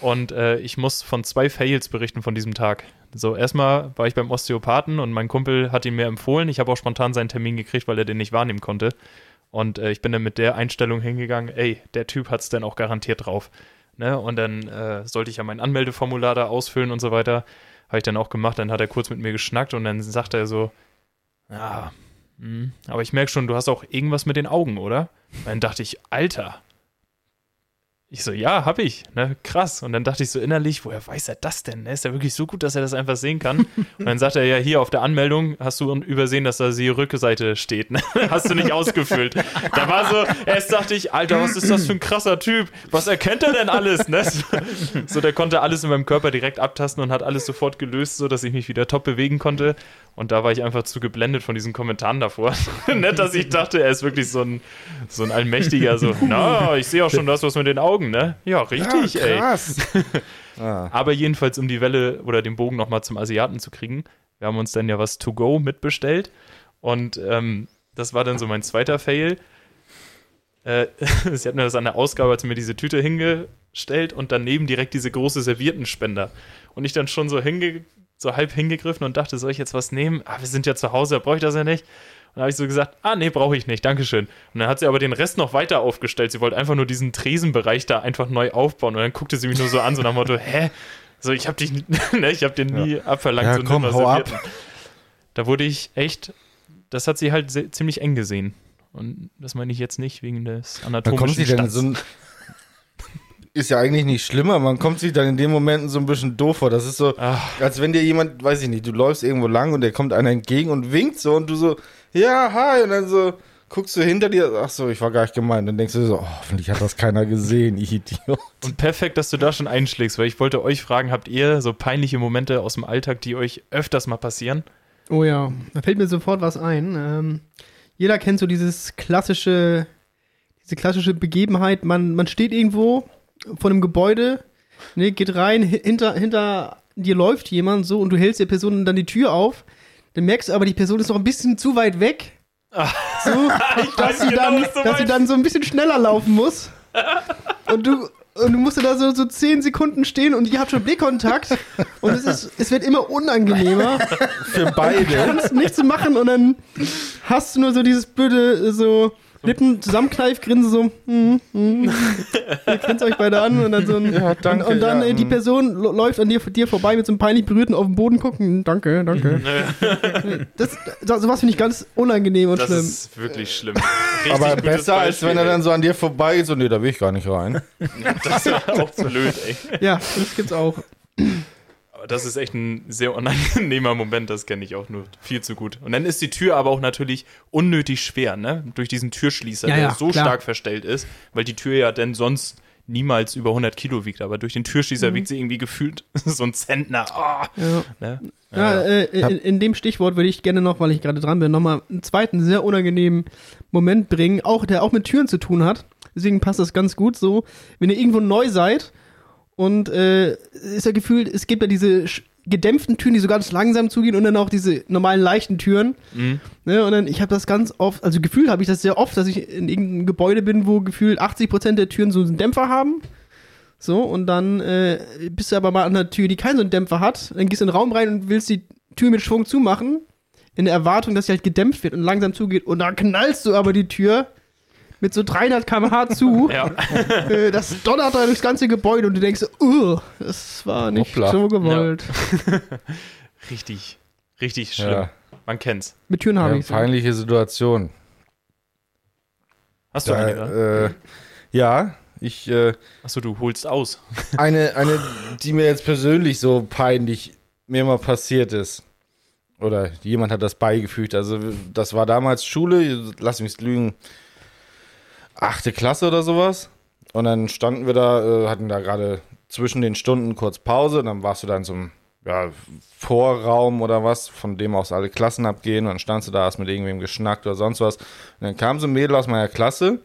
Und äh, ich muss von zwei Fails berichten von diesem Tag. So, erstmal war ich beim Osteopathen und mein Kumpel hat ihn mir empfohlen. Ich habe auch spontan seinen Termin gekriegt, weil er den nicht wahrnehmen konnte. Und äh, ich bin dann mit der Einstellung hingegangen, ey, der Typ hat es dann auch garantiert drauf. Ne? Und dann äh, sollte ich ja mein Anmeldeformular da ausfüllen und so weiter. Habe ich dann auch gemacht. Dann hat er kurz mit mir geschnackt und dann sagte er so, ja, hm, aber ich merke schon, du hast auch irgendwas mit den Augen, oder? Und dann dachte ich, Alter, Ich so, ja, hab ich, ne, krass. Und dann dachte ich so innerlich, woher weiß er das denn? Ne? Ist er wirklich so gut, dass er das einfach sehen kann? Und dann sagt er ja, hier auf der Anmeldung hast du übersehen, dass da die Rückseite steht. Ne? Hast du nicht ausgefüllt. Da war so, erst dachte ich, Alter, was ist das für ein krasser Typ? Was erkennt er denn alles? Ne? So, der konnte alles in meinem Körper direkt abtasten und hat alles sofort gelöst, so dass ich mich wieder top bewegen konnte. Und da war ich einfach zu geblendet von diesen Kommentaren davor. Nicht, dass ich dachte, er ist wirklich so ein, so ein Allmächtiger, so, na, ich sehe auch schon das, was mit den Augen, ne? Ja, richtig, ja, ey. krass. ah. Aber jedenfalls, um die Welle oder den Bogen nochmal zum Asiaten zu kriegen, wir haben uns dann ja was to go mitbestellt. Und ähm, das war dann so mein zweiter Fail. Äh, sie hat mir das an der Ausgabe, sie mir diese Tüte hingestellt und daneben direkt diese große Serviertenspender. Und ich dann schon so hinge so halb hingegriffen und dachte, soll ich jetzt was nehmen? Ah, wir sind ja zu Hause, da brauche ich das ja nicht. Und dann habe ich so gesagt, ah, nee, brauche ich nicht, Dankeschön. Und dann hat sie aber den Rest noch weiter aufgestellt. Sie wollte einfach nur diesen Tresenbereich da einfach neu aufbauen. Und dann guckte sie mich nur so an, so nach dem Motto, hä? So, ich habe dich, ne, ich habe den nie abverlangt. Ja, so komm, hau ab. Da wurde ich echt, das hat sie halt ziemlich eng gesehen. Und das meine ich jetzt nicht wegen des anatomischen kommt sie Stands. so ein. Ist ja eigentlich nicht schlimmer, man kommt sich dann in den Momenten so ein bisschen doof vor. Das ist so, Ach. als wenn dir jemand, weiß ich nicht, du läufst irgendwo lang und der kommt einer entgegen und winkt so und du so, ja, hi, und dann so guckst du hinter dir, ach so, ich war gar nicht gemeint. Dann denkst du so, oh, hoffentlich hat das keiner gesehen, ich Idiot. Und perfekt, dass du da schon einschlägst, weil ich wollte euch fragen, habt ihr so peinliche Momente aus dem Alltag, die euch öfters mal passieren? Oh ja, da fällt mir sofort was ein. Ähm, jeder kennt so dieses klassische, diese klassische Begebenheit, man, man steht irgendwo vor einem Gebäude, ne, geht rein, hi- hinter, hinter dir läuft jemand so und du hältst der Person dann die Tür auf, dann merkst du aber, die Person ist noch ein bisschen zu weit weg. So, dass, sie genau, dann, du dass sie dann so ein bisschen schneller laufen muss. Und du, und du musst da so, so zehn Sekunden stehen und ihr habt schon Blickkontakt und es, ist, es wird immer unangenehmer Für beide. kannst nichts machen und dann hast du nur so dieses blöde, so Lippen zusammenkneifgrinsen, so, hm, hm, ihr grinst euch beide an und dann so ein, Ja, danke, und, und dann ja, äh, die hm. Person läuft an dir, dir vorbei mit so einem peinlich berührten auf den Boden gucken, danke, danke. Das, das, sowas finde ich ganz unangenehm und Das schlimm. ist wirklich schlimm. Richtig Aber besser, als wenn er dann so an dir vorbeigeht, so, nee, da will ich gar nicht rein. Das ist auch blöd, ey. Ja, das gibt's auch. Das ist echt ein sehr unangenehmer Moment, das kenne ich auch nur viel zu gut. Und dann ist die Tür aber auch natürlich unnötig schwer, ne? Durch diesen Türschließer, Ja, der ja, so klar. stark verstellt ist, weil die Tür ja dann sonst niemals über 100 Kilo wiegt. Aber durch den Türschließer wiegt sie irgendwie gefühlt so ein Zentner. Ah, Ja. ne? Ja, äh, in, in dem Stichwort würde ich gerne noch, weil ich gerade dran bin, nochmal einen zweiten sehr unangenehmen Moment bringen, auch der auch mit Türen zu tun hat. Deswegen passt das ganz gut so. Wenn ihr irgendwo neu seid und äh, ist ja gefühlt, es gibt ja diese gedämpften Türen, die so ganz langsam zugehen und dann auch diese normalen leichten Türen. Mhm. Ne, und dann, ich habe das ganz oft, also gefühlt habe ich das sehr oft, dass ich in irgendeinem Gebäude bin, wo gefühlt 80% der Türen so einen Dämpfer haben. So, und dann äh, bist du aber mal an einer Tür, die keinen so einen Dämpfer hat. Dann gehst du in den Raum rein und willst die Tür mit Schwung zumachen, in der Erwartung, dass sie halt gedämpft wird und langsam zugeht. Und dann knallst du aber die Tür mit so 300 km/h zu. Ja. äh, das donnert da durchs ganze Gebäude und du denkst, so, uh, das war nicht Hoppla. so gewollt. Richtig, richtig schlimm. Ja, Man kennt's. Mit Türen habe ja ich peinliche Situation. Hast du Da, eine? Äh, ja, ich, äh, Achso, du holst aus. eine, eine, die mir jetzt persönlich so peinlich mir mal passiert ist. Oder jemand hat das beigefügt. Also, das war damals Schule, lass mich lügen, achte Klasse oder sowas. Und dann standen wir da, äh, hatten da gerade zwischen den Stunden kurz Pause. Und dann warst du da in so einem ja, Vorraum oder was, von dem aus alle Klassen abgehen. Und dann standst du da, hast mit irgendwem geschnackt oder sonst was. Und dann kam so ein Mädel aus meiner Klasse.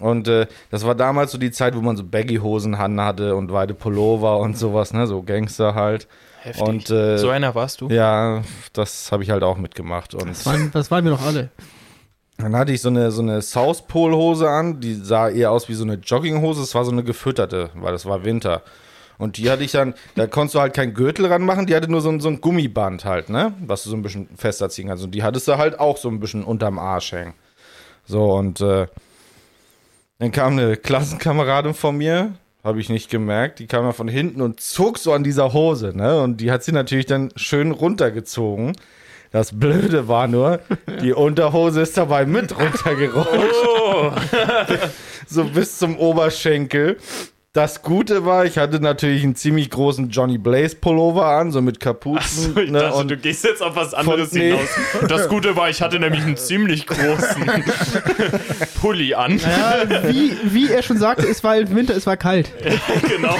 Und äh, das war damals so die Zeit, wo man so Baggy-Hosen hatte und weite Pullover und sowas, ne? So Gangster halt. Heftig. Und äh, so einer warst du? ja, das habe ich halt auch mitgemacht. Und Das waren, das waren wir doch alle. Dann hatte ich so eine, so eine South Pole Hose an, die sah eher aus wie so eine Jogginghose. Es war so eine gefütterte, weil es war Winter. Und die hatte ich dann, da konntest du halt keinen Gürtel ranmachen, die hatte nur so ein, so ein Gummiband halt, ne? Was du so ein bisschen fester ziehen kannst. Und die hattest du halt auch so ein bisschen unterm Arsch hängen. So, und äh, dann kam eine Klassenkameradin von mir, habe ich nicht gemerkt, die kam ja von hinten und zog so an dieser Hose, ne? Und die hat sie natürlich dann schön runtergezogen. Das Blöde war nur, die Unterhose ist dabei mit runtergerutscht. Oh, so bis zum Oberschenkel. Das Gute war, ich hatte natürlich einen ziemlich großen Johnny Blaze Pullover an, so mit Kapuzen. so, ich ne, dachte, und du gehst jetzt auf was anderes nee. hinaus. Das Gute war, ich hatte nämlich einen ziemlich großen Pulli an. Ja, wie, wie er schon sagte, es war im Winter, es war kalt. genau.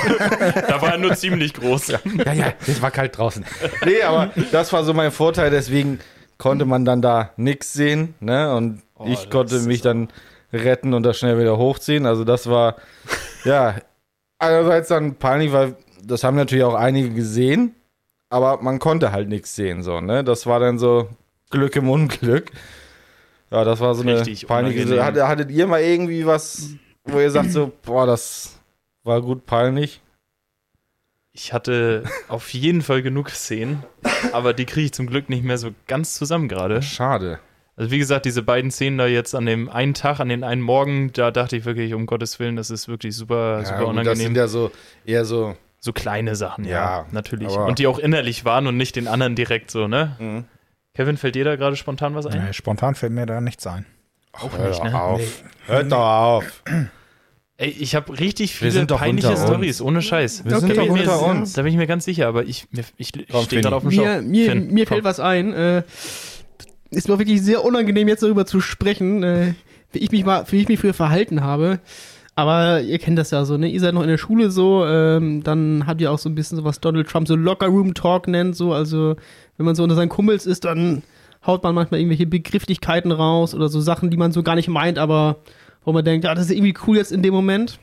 Da war er nur ziemlich groß. ja, ja, es war kalt draußen. Nee, aber das war so mein Vorteil, deswegen konnte man dann da nichts sehen, ne? Und ich das konnte mich dann retten und das schnell wieder hochziehen. Also das war, ja, einerseits dann peinlich, weil das haben natürlich auch einige gesehen, aber man konnte halt nichts sehen, so, ne? Das war dann so Glück im Unglück. Ja, das war so eine Richtig peinliche. Hattet, hattet ihr mal irgendwie was, wo ihr sagt so, boah, das war gut peinlich? Ich hatte auf jeden Fall genug Szenen, aber die kriege ich zum Glück nicht mehr so ganz zusammen gerade. Schade. Also wie gesagt, diese beiden Szenen da jetzt an dem einen Tag, an den einen Morgen, da dachte ich wirklich, um Gottes Willen, das ist wirklich super, super gut, das unangenehm. sind ja so eher so. so kleine Sachen, ja, Ja, natürlich. Und die auch innerlich waren und nicht den anderen direkt so, ne? Mhm. Kevin, fällt dir da gerade spontan was ein? Nee, spontan fällt mir da nichts ein. Auch Hör nicht, doch ne? auf. Hört doch auf. Ey, ich habe richtig viele sind peinliche. Stories, ohne Scheiß. Wir sind da, bin doch ich mir, unter uns. da bin ich mir ganz sicher, aber ich, mir, ich, ich stehe gerade auf dem Mir, Schlauch. mir, Finn, mir fällt was ein. Äh, ist mir wirklich sehr unangenehm, jetzt darüber zu sprechen, äh, wie ich mich mal, wie ich mich früher verhalten habe. Aber ihr kennt das ja so, ne? Ihr seid noch in der Schule so, ähm, dann habt ihr auch so ein bisschen so was Donald Trump so Locker Room Talk nennt, so, also wenn man so unter seinen Kumpels ist, dann haut man manchmal irgendwelche Begrifflichkeiten raus oder so Sachen, die man so gar nicht meint, aber wo man denkt, ja, das ist irgendwie cool jetzt in dem Moment.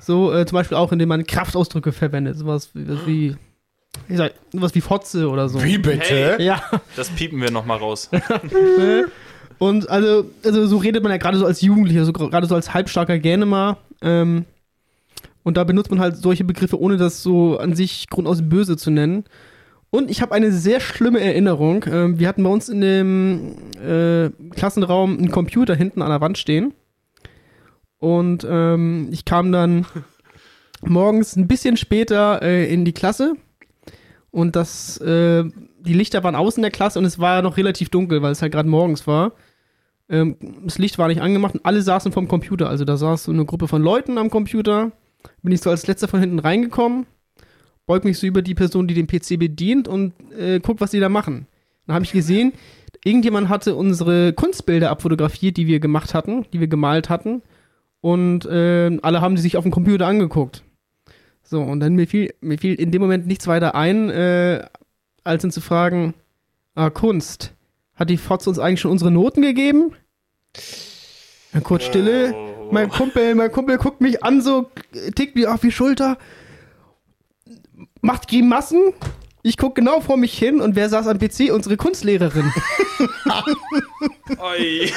So, äh, zum Beispiel auch, indem man Kraftausdrücke verwendet, sowas wie, wie ich sag, sowas wie Fotze oder so. Wie bitte? Hey. Ja, Das piepen wir nochmal raus. ne? Und also, also so redet man ja gerade so als Jugendlicher, so gerade so als halbstarker Gänemer. Ähm, und da benutzt man halt solche Begriffe, ohne das so an sich grundaus böse zu nennen. Und ich habe eine sehr schlimme Erinnerung. Ähm, wir hatten bei uns in dem äh, Klassenraum einen Computer hinten an der Wand stehen. Und ähm, ich kam dann morgens ein bisschen später äh, in die Klasse. Und das, äh, die Lichter waren außen der Klasse und es war noch relativ dunkel, weil es halt gerade morgens war. Ähm, das Licht war nicht angemacht und alle saßen vorm Computer. Also da saß so eine Gruppe von Leuten am Computer. Bin ich so als letzter von hinten reingekommen, beug mich so über die Person, die den PC bedient und äh, guck, was die da machen. Dann habe ich gesehen, irgendjemand hatte unsere Kunstbilder abfotografiert, die wir gemacht hatten, die wir gemalt hatten. Und äh, alle haben die sich auf dem Computer angeguckt. So, und dann mir fiel, mir fiel in dem Moment nichts weiter ein, äh, als ihn zu fragen, ah, Kunst, hat die Fotze uns eigentlich schon unsere Noten gegeben? Dann kurz Stille. Mein Kumpel, mein Kumpel guckt mich an, so tickt mir auf die Schulter, macht Grimassen. Ich guck genau vor mich hin und wer saß am PC? Unsere Kunstlehrerin. Oi.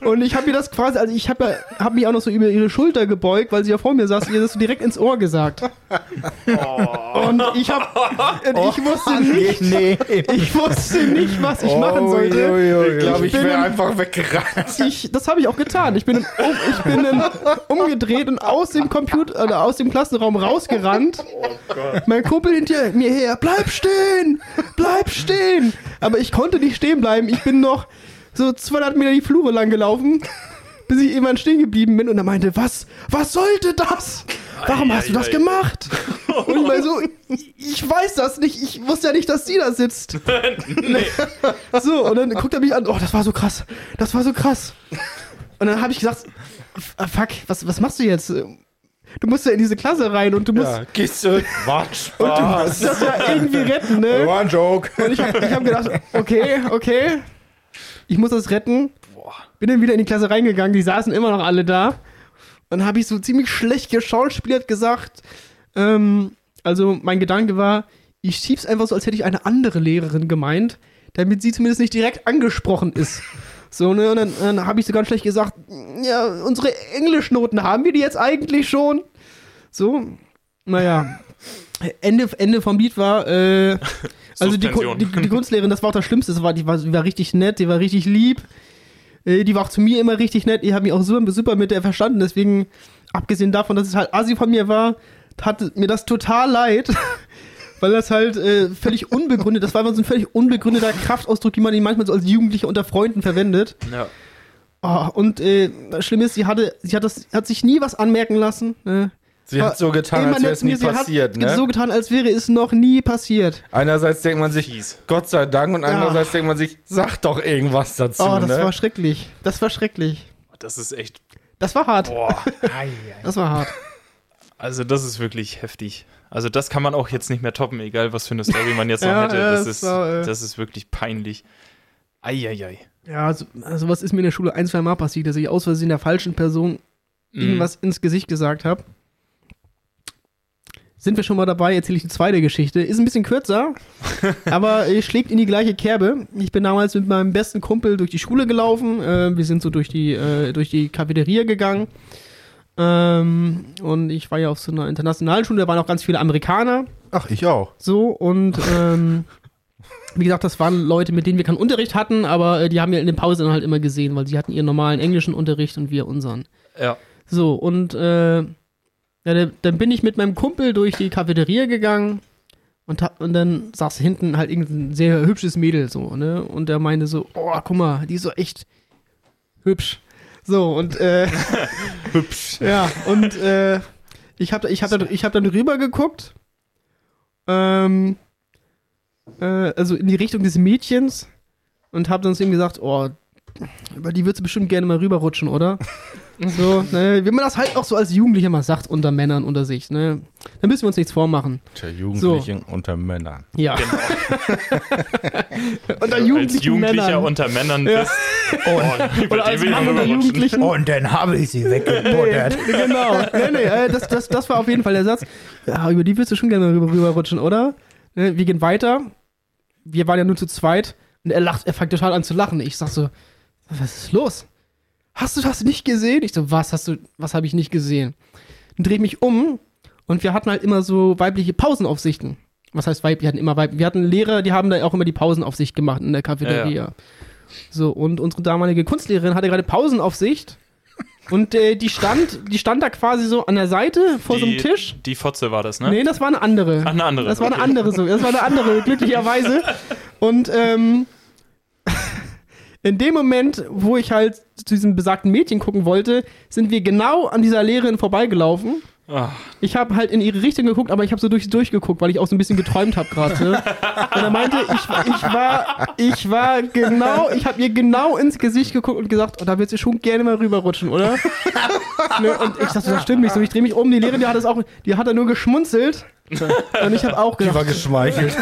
Und ich habe mir das quasi, also ich habe ja, hab mich auch noch so über ihre Schulter gebeugt, weil sie ja vor mir saß, ihr das so direkt ins Ohr gesagt. Und ich habe, ich wusste nicht, nee. ich wusste nicht, was ich machen sollte. Ich glaube, ich bin wäre im- einfach weggerannt. Ich, das habe ich auch getan. Ich bin, um, ich bin dann umgedreht und aus dem Computer, oder aus dem Klassenraum rausgerannt. Mein Kumpel hinter mir her, bleib stehen, bleib stehen. Aber ich konnte nicht stehen bleiben. Ich bin noch so 200 Meter die Flure lang gelaufen, bis ich irgendwann stehen geblieben bin und er meinte, was, was sollte das? Warum hast du das gemacht? Und ich meine so, ich weiß das nicht. Ich wusste ja nicht, dass sie da sitzt. So, und dann guckt er mich an, oh, das war so krass. Das war so krass. Und dann habe ich gesagt, "Ah, fuck, was, was machst du jetzt? Du musst ja in diese Klasse rein und du musst, Ja, gehst du. War und du Spaß. musst das ja irgendwie retten, ne? War ein Joke. Und ich habe ich hab gedacht, okay, okay, ich muss das retten. Bin dann wieder in die Klasse reingegangen, die saßen immer noch alle da. Und dann habe ich so ziemlich schlecht geschauspielert gesagt, ähm, also mein Gedanke war, ich schieb's einfach so, als hätte ich eine andere Lehrerin gemeint, damit sie zumindest nicht direkt angesprochen ist. So, ne, und dann, dann habe ich so ganz schlecht gesagt, ja, unsere Englischnoten, haben wir die jetzt eigentlich schon? So, naja. Ende, Ende vom Lied war, äh, also die, die, die Kunstlehrerin, das war auch das Schlimmste, das war, die, war, die war richtig nett, die war richtig lieb. Äh, Die war auch zu mir immer richtig nett. Ich habe mich auch super, super mit der verstanden. Deswegen, abgesehen davon, dass es halt assi von mir war, tat mir das total leid. weil das halt äh, völlig unbegründet, das war immer so ein völlig unbegründeter Kraftausdruck, die man ihn manchmal so als Jugendliche unter Freunden verwendet. Ja. Oh, und äh, das Schlimme ist, sie hatte, sie hat das, hat sich nie was anmerken lassen. Ne? Sie hat so getan, als wäre es nie mir, sie passiert, hat ne? so getan, als wäre es noch nie passiert. Einerseits denkt man sich, Fies. Gott sei Dank, und Ja. andererseits denkt man sich, sag doch irgendwas dazu, Oh, das ne? war schrecklich. Das war schrecklich. Das ist echt. Das war hart. Boah. Das war hart. Also, das ist wirklich heftig. Also, das kann man auch jetzt nicht mehr toppen, egal was für eine Story man jetzt noch Ja, hätte. Das, ist, war, äh, das ist wirklich peinlich. Eieiei. Ja, also, also was ist mir in der Schule ein, zwei Mal passiert, dass ich aus Versehen der falschen Person Mhm. irgendwas ins Gesicht gesagt habe. Sind wir schon mal dabei, erzähle ich die zweite Geschichte. Ist ein bisschen kürzer, aber schlägt in die gleiche Kerbe. Ich bin damals mit meinem besten Kumpel durch die Schule gelaufen. Äh, wir sind so durch die, äh, durch die Cafeteria gegangen. Ähm, und ich war ja auf so einer internationalen Schule, da waren auch ganz viele Amerikaner. Ach, ich auch. So, und ähm, wie gesagt, das waren Leute, mit denen wir keinen Unterricht hatten, aber äh, die haben wir in den Pausen dann halt immer gesehen, weil sie hatten ihren normalen englischen Unterricht und wir unseren. Ja. So, und äh, ja, da- dann bin ich mit meinem Kumpel durch die Cafeteria gegangen und, hab, und dann saß hinten halt irgendein sehr hübsches Mädel so, ne? Und der meinte so, oh, guck mal, die ist so echt hübsch. So, und äh, Hübsch. ja, und äh, ich habe ich hab dann, ich hab dann rüber geguckt, ähm, äh, also in die Richtung des Mädchens und habe dann zu ihm gesagt, oh, über die würdest du bestimmt gerne mal rüberrutschen, oder? So, ne, wie man das halt auch so als Jugendlicher mal sagt unter Männern unter sich, ne? Da müssen wir uns nichts vormachen. Tja, Jugendlichen unter Männern. Ja. unter Als jugendlichen Jugendlicher Männern. unter Männern Ja. bist. Oh, über Oder die als Mann unter. Jugendlichen. Und dann habe ich sie weggebuttert. Nee, genau. Nee, nee, äh, das, das, das war auf jeden Fall der Satz. Ja, über die würdest du schon gerne rüber, rüberrutschen, oder? Ne, wir gehen weiter. Wir waren ja nur zu zweit. Und er lacht, er fängt total an zu lachen. Ich sag so, was ist los? Hast du das nicht gesehen? Ich so, was hast du, was habe ich nicht gesehen? Dann dreh ich mich um und wir hatten halt immer so weibliche Pausenaufsichten. Was heißt weib? Wir hatten immer weib. Wir hatten Lehrer, die haben da auch immer die Pausenaufsicht gemacht in der Cafeteria. So, und unsere damalige Kunstlehrerin hatte gerade Pausenaufsicht. Und äh, die stand, die stand da quasi so an der Seite vor so einem Die- Tisch. Die Fotze war das, ne? Nee, das war eine andere. Ach, eine andere. Das war eine okay. andere so. Das war eine andere, glücklicherweise. Und ähm, in dem Moment, wo ich halt zu diesem besagten Mädchen gucken wollte, sind wir genau an dieser Lehrerin vorbeigelaufen. Ich habe halt in ihre Richtung geguckt, aber ich habe so durch sie durchgeguckt, weil ich auch so ein bisschen geträumt habe gerade. ne? Und er meinte, ich, ich war, ich war genau, ich habe ihr genau ins Gesicht geguckt und gesagt, oh, da willst du schon gerne mal rüberrutschen, oder? ne? Und ich dachte, das stimmt nicht so. Ich drehe mich um, die Lehrerin, die hat das auch, die hat da nur geschmunzelt. Und ich habe auch Die war gedacht, geschmeichelt.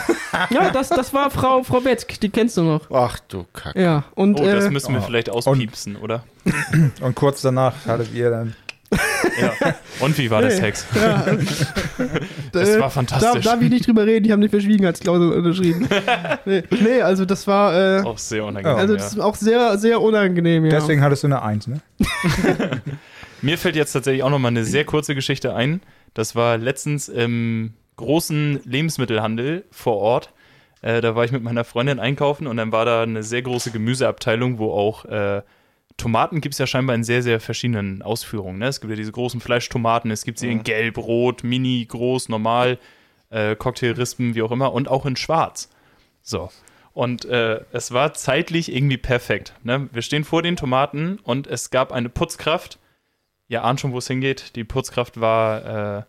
ja, das, das war Frau, Frau Wetzk, die kennst du noch. Ach du Kacke. Ja, und oh, das äh, müssen wir oh. vielleicht auspiepsen, oder? Und kurz danach hattet ihr dann. Ja. Und wie war der Nee. Sex? ja, Das äh, war da fantastisch. darf ich nicht drüber reden, die haben eine Verschwiegenheitsklausel unterschrieben. nee, nee, also das war, äh, Auch sehr unangenehm. also das ist auch sehr, sehr unangenehm, ja. Deswegen hattest du eine Eins, ne? Mir fällt jetzt tatsächlich auch noch mal eine sehr kurze Geschichte ein. Das war letztens im großen Lebensmittelhandel vor Ort. Äh, da war ich mit meiner Freundin einkaufen und dann war da eine sehr große Gemüseabteilung, wo auch äh, Tomaten gibt es ja scheinbar in sehr, sehr verschiedenen Ausführungen. Ne? Es gibt ja diese großen Fleischtomaten, es gibt sie in gelb, rot, mini, groß, normal, äh, Cocktailrispen, wie auch immer, und auch in schwarz. So. Und äh, es war zeitlich irgendwie perfekt. Ne? Wir stehen vor den Tomaten und es gab eine Putzkraft. Ihr ahnt schon, wo es hingeht. Die Putzkraft war äh,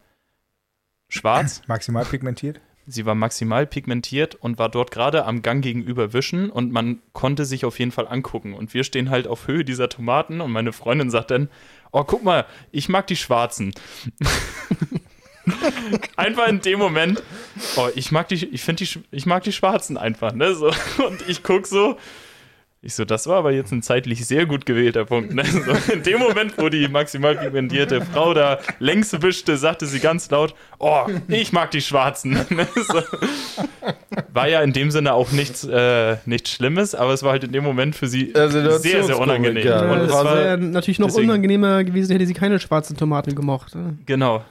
schwarz. Maximal pigmentiert. Sie war maximal pigmentiert und war dort gerade am Gang gegenüber wischen und man konnte sich auf jeden Fall angucken. Und wir stehen halt auf Höhe dieser Tomaten und meine Freundin sagt dann, oh, guck mal, ich mag die schwarzen. einfach in dem Moment, oh, ich mag die, ich finde die, ich mag die schwarzen einfach, ne, so. Und ich guck so, ich so, das war aber jetzt ein zeitlich sehr gut gewählter Punkt. Ne? So, in dem Moment, wo die maximal pigmentierte Frau da längs wischte, sagte sie ganz laut, oh, ich mag die Schwarzen. Ne? So. War ja in dem Sinne auch nichts, äh, nichts Schlimmes, aber es war halt in dem Moment für sie Also, sehr, sehr unangenehm. Ja, Ja, Und das es war, wäre natürlich noch deswegen- unangenehmer gewesen, hätte sie keine schwarzen Tomaten gemocht. ne? genau.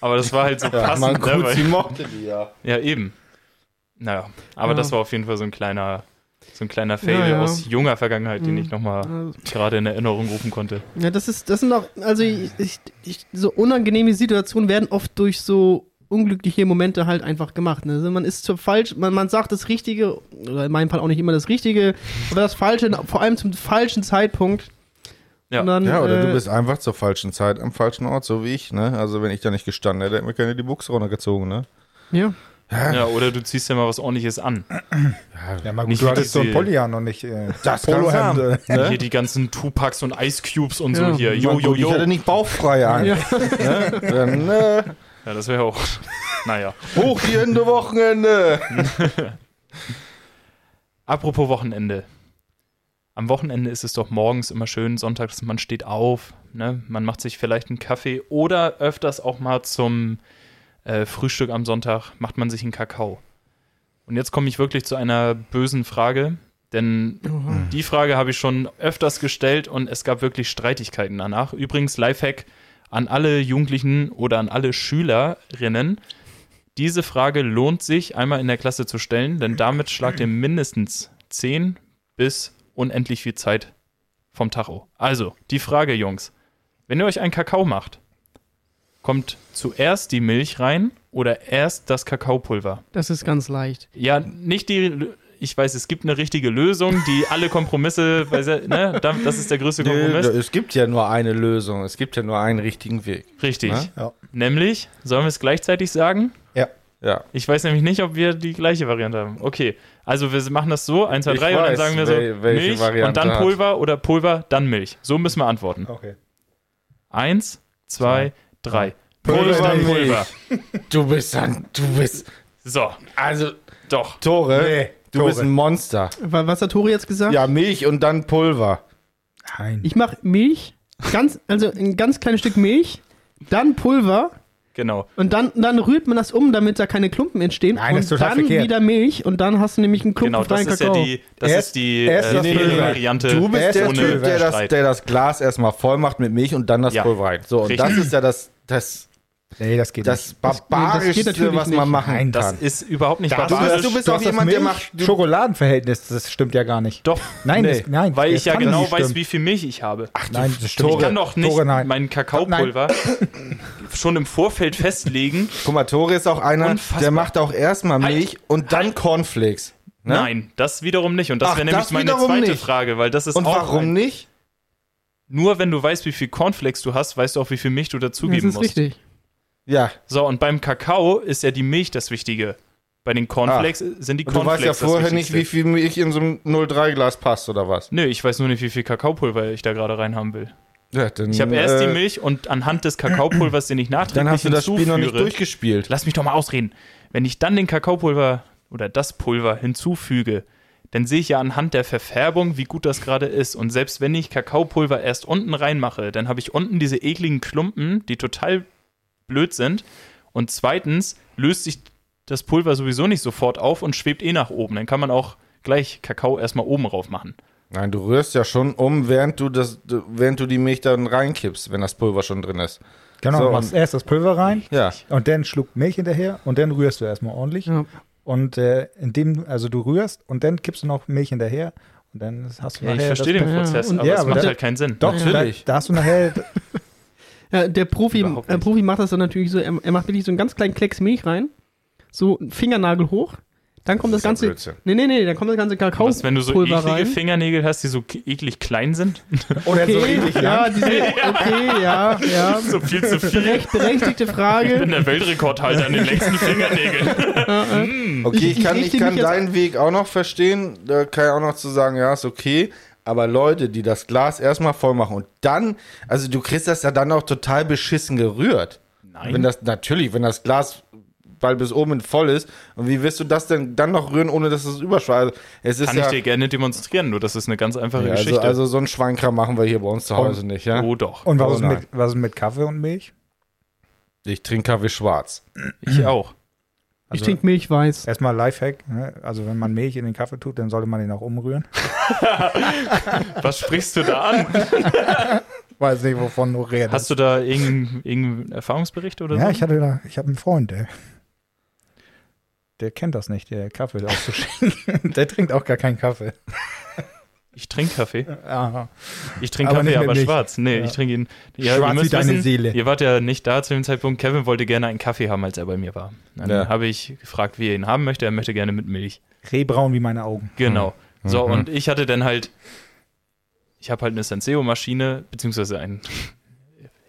Aber das war halt so Ja, passend. man ne? gut, Weil- sie mochte die ja. Ja, eben. Naja, aber Ja. das war auf jeden Fall so ein kleiner, so ein kleiner Fail Ja, ja. aus junger Vergangenheit, den Mhm. ich nochmal Also, gerade in Erinnerung rufen konnte. Ja, das ist, das sind auch, also ich, ich, ich, so unangenehme Situationen werden oft durch so unglückliche Momente halt einfach gemacht. Ne? Also man ist zu falsch, man, man sagt das Richtige, oder in meinem Fall auch nicht immer das Richtige, aber das Falsche, vor allem zum falschen Zeitpunkt. Ja. Dann, Ja, oder äh, du bist einfach zur falschen Zeit am falschen Ort, so wie ich, ne? Also wenn ich da nicht gestanden hätte, hätte mir keine die Buchse runtergezogen, ne? Ja. Ja, oder du ziehst ja mal was ordentliches an. Ja, mal gut, Nicht du hattest so ein Pulli an und nicht äh, Das Polohemd. äh. Ne? Hier die ganzen Tupacs und Ice Cubes und Ja. so hier. Jo, jo, gut, Ich hatte jo. nicht bauchfrei an. Ja. Ne? Dann, äh, Ja, das wäre auch. Naja. hoch die Hände Wochenende. Apropos Wochenende. Am Wochenende ist es doch morgens immer schön, sonntags, man steht auf, ne? man macht sich vielleicht einen Kaffee oder öfters auch mal zum äh, Frühstück am Sonntag macht man sich einen Kakao. Und jetzt komme ich wirklich zu einer bösen Frage, denn die Frage habe ich schon öfters gestellt und es gab wirklich Streitigkeiten danach. Übrigens, Lifehack an alle Jugendlichen oder an alle Schülerinnen. Diese Frage lohnt sich einmal in der Klasse zu stellen, denn damit schlagt ihr mindestens 10 bis unendlich viel Zeit vom Tacho. Also, die Frage, Jungs. Wenn ihr euch einen Kakao macht, kommt zuerst die Milch rein oder erst das Kakaopulver? Das ist ganz leicht. Ja, nicht die. Ich weiß, es gibt eine richtige Lösung, die alle Kompromisse, ne, da- das ist der größte Nö, Kompromiss. es gibt ja nur eine Lösung. Es gibt ja nur einen richtigen Weg. Richtig. Ne? Ja. Nämlich, sollen wir es gleichzeitig sagen? ja. Ja. Ich weiß nämlich nicht, ob wir die gleiche Variante haben. Okay, also wir machen das so, 1, 2, Ich 3 und dann sagen wir so Milch und Variante dann hat. Pulver oder Pulver, dann Milch. So müssen wir antworten. Okay. 1, 2, 3. Pulver, dann. Pulver. Du bist ein, du bist, So, also, doch. Tore, Nee, du Tore. bist ein Monster. Wa- Was hat Tori jetzt gesagt? Ja, Milch und dann Pulver. Nein. Ich mache Milch, ganz, also ein ganz kleines Stück Milch, dann Pulver Genau. und dann, dann rührt man das um, damit da keine Klumpen entstehen. Nein, und das ist total dann verkehrt. wieder Milch und dann hast du nämlich einen Genau, das ist ja die, das Erst- ist die erst äh, das Pulver. Variante Du bist Erst der Typ, der das, Streit. der das Glas erstmal voll macht mit Milch und dann das Ja. Pulver rein. So, und Richtig. das ist ja das, das, Nee, das geht das nicht. Barbarischste, natürlich was man nicht. machen Nein, Das kann. ist überhaupt nicht Das- barbarisch. du bist Du auch das jemand, der macht- du- Schokoladenverhältnis, das stimmt ja gar nicht. Doch, Nein, Nee, das, nein. weil das ich ja kann genau weiß, stimmen. wie viel Milch ich habe. Nein, das stimmt Ich kann doch nicht Tore, mein Kakaopulver schon im Vorfeld festlegen. Guck mal, Tore ist auch einer, Unfassbar. der macht auch erstmal Milch Halt. und dann Halt. Cornflakes. Ne? Nein, das wiederum nicht. Und das Ach, wäre nämlich das meine zweite nicht. Frage, weil das ist Und auch warum nicht? Nur wenn du weißt, wie viel Cornflakes du hast, weißt du auch, wie viel Milch du Das dazugeben ist musst. richtig. Ja, So, und beim Kakao ist ja die Milch das Wichtige. Bei den Cornflakes sind die und du Cornflakes weißt ja vorher nicht, wie viel Milch in so einem 0,3-Glas passt oder was. Nö, ich weiß nur nicht, wie viel Kakaopulver ich da gerade reinhaben will. Ja, dann, Ich habe erst äh, die Milch und anhand des Kakaopulvers, den ich nachträglich Dann hast du das Spiel noch nicht durchgespielt. Lass mich doch mal ausreden. Wenn ich dann den Kakaopulver oder das Pulver hinzufüge, dann sehe ich ja anhand der Verfärbung, wie gut das gerade ist. Und selbst wenn ich Kakaopulver erst unten reinmache, dann habe ich unten diese ekligen Klumpen, die total blöd sind. Und zweitens löst sich das Pulver sowieso nicht sofort auf und schwebt eh nach oben. Dann kann man auch gleich Kakao erstmal oben rauf machen. Nein, du rührst ja schon um, während du das, während du die Milch dann reinkippst, wenn das Pulver schon drin ist. Genau, So, du machst erst das Pulver rein Ja. und dann schluckt Milch hinterher und dann rührst du erstmal ordentlich. Ja. Und äh, indem, also du rührst und dann kippst du noch Milch hinterher und dann hast du Ja, ich nachher verstehe das, den Ja, Prozess, und- aber ja, es aber macht halt keinen Sinn. Doch, Natürlich. Da, da hast du nachher, Ja, der Profi, äh. Profi macht das dann natürlich so, er, er macht wirklich so einen ganz kleinen Klecks Milch rein, so einen Fingernagel hoch, dann kommt das, ist ja ganze, Blödsinn. nee, nee, nee, dann kommt das ganze Kakaopulver Was, wenn du so eklige rein. Fingernägel hast, die so eklig klein sind? oder so Okay, ähnlich ja, diese, okay, ja, ja. so viel zu viel. Berecht, berechtigte Ich bin Frage. der Weltrekordhalter an den längsten Fingernägeln. Okay, Ich- ich, kann, ich kann deinen Weg auch noch verstehen. Da kann ich auch noch zu sagen, ja, ist okay. Aber Leute, die das Glas erstmal voll machen und dann, also du kriegst das ja dann auch total beschissen gerührt. Nein. Wenn das, natürlich, wenn das Glas bald bis oben voll ist. Und wie wirst du das denn dann noch rühren, ohne dass es überschweißt? Also, es ist Kann ja, ich dir gerne demonstrieren, nur das ist eine ganz einfache ja, also, Geschichte. also so ein Schweinkram machen wir hier bei uns zu Hause nicht, ja? oh doch, Und was, Oh ist mit, was ist mit Kaffee und Milch? Ich trinke Kaffee schwarz. ich auch. Ich Also- trinke Milch weiß. Erstmal Lifehack, ne? also wenn man Milch in den Kaffee tut, dann sollte man den auch umrühren. Was sprichst du da an? Weiß nicht, wovon du redest. Hast du da irgendeinen irgendeinen Erfahrungsbericht oder ja, so? ich hatte da, ich habe einen Freund, der, der kennt das nicht, der Kaffee auszuschenken. der trinkt auch gar keinen Kaffee. Ich trinke Kaffee. Aha. Ich trinke Kaffee, aber Milch. schwarz. Nee, Ja. ich trinke ihn. Ja, Schwarz ihr müsst wie deine wissen, Seele. Ihr wart ja nicht da zu dem Zeitpunkt. Kevin wollte gerne einen Kaffee haben, als er bei mir war. Dann Ja. habe ich gefragt, wie er ihn haben möchte. Er möchte gerne mit Milch. Rehbraun wie meine Augen. Genau. So, Mhm. und ich hatte dann halt, ich habe halt eine Senseo-Maschine, beziehungsweise ein,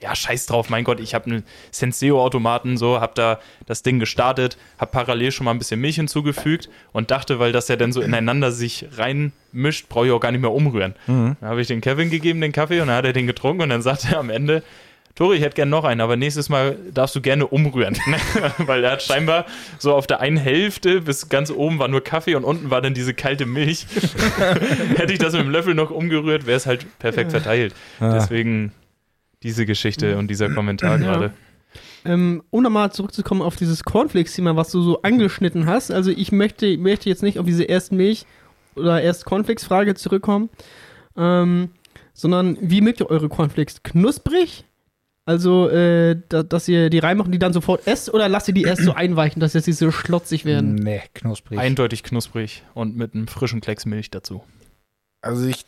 ja, scheiß drauf, mein Gott, ich habe einen Senseo-Automaten, so, habe da das Ding gestartet, habe parallel schon mal ein bisschen Milch hinzugefügt und dachte, weil das ja dann so ineinander sich reinmischt, brauche ich auch gar nicht mehr umrühren. Mhm. Dann habe ich den Kevin gegeben, den Kaffee, und dann hat er den getrunken und dann sagte er am Ende, Tori, ich hätte gern noch einen, aber nächstes Mal darfst du gerne umrühren. Weil er hat scheinbar so auf der einen Hälfte bis ganz oben war nur Kaffee und unten war dann diese kalte Milch. hätte ich das mit dem Löffel noch umgerührt, wäre es halt perfekt verteilt. Ah. Deswegen diese Geschichte und dieser Kommentar Ja. gerade. Ähm, um nochmal zurückzukommen auf dieses Cornflakes-Thema, was du so angeschnitten hast. Also ich möchte, möchte jetzt nicht auf diese erst Milch oder erst Cornflakes-Frage zurückkommen, ähm, sondern wie mögt ihr eure Cornflakes? Knusprig? Also, äh, da, dass ihr die reinmachen, die dann sofort esst oder lasst ihr die erst so einweichen, dass jetzt die so schlotzig werden? Nee, knusprig. Eindeutig knusprig und mit einem frischen Klecks Milch dazu. Also ich.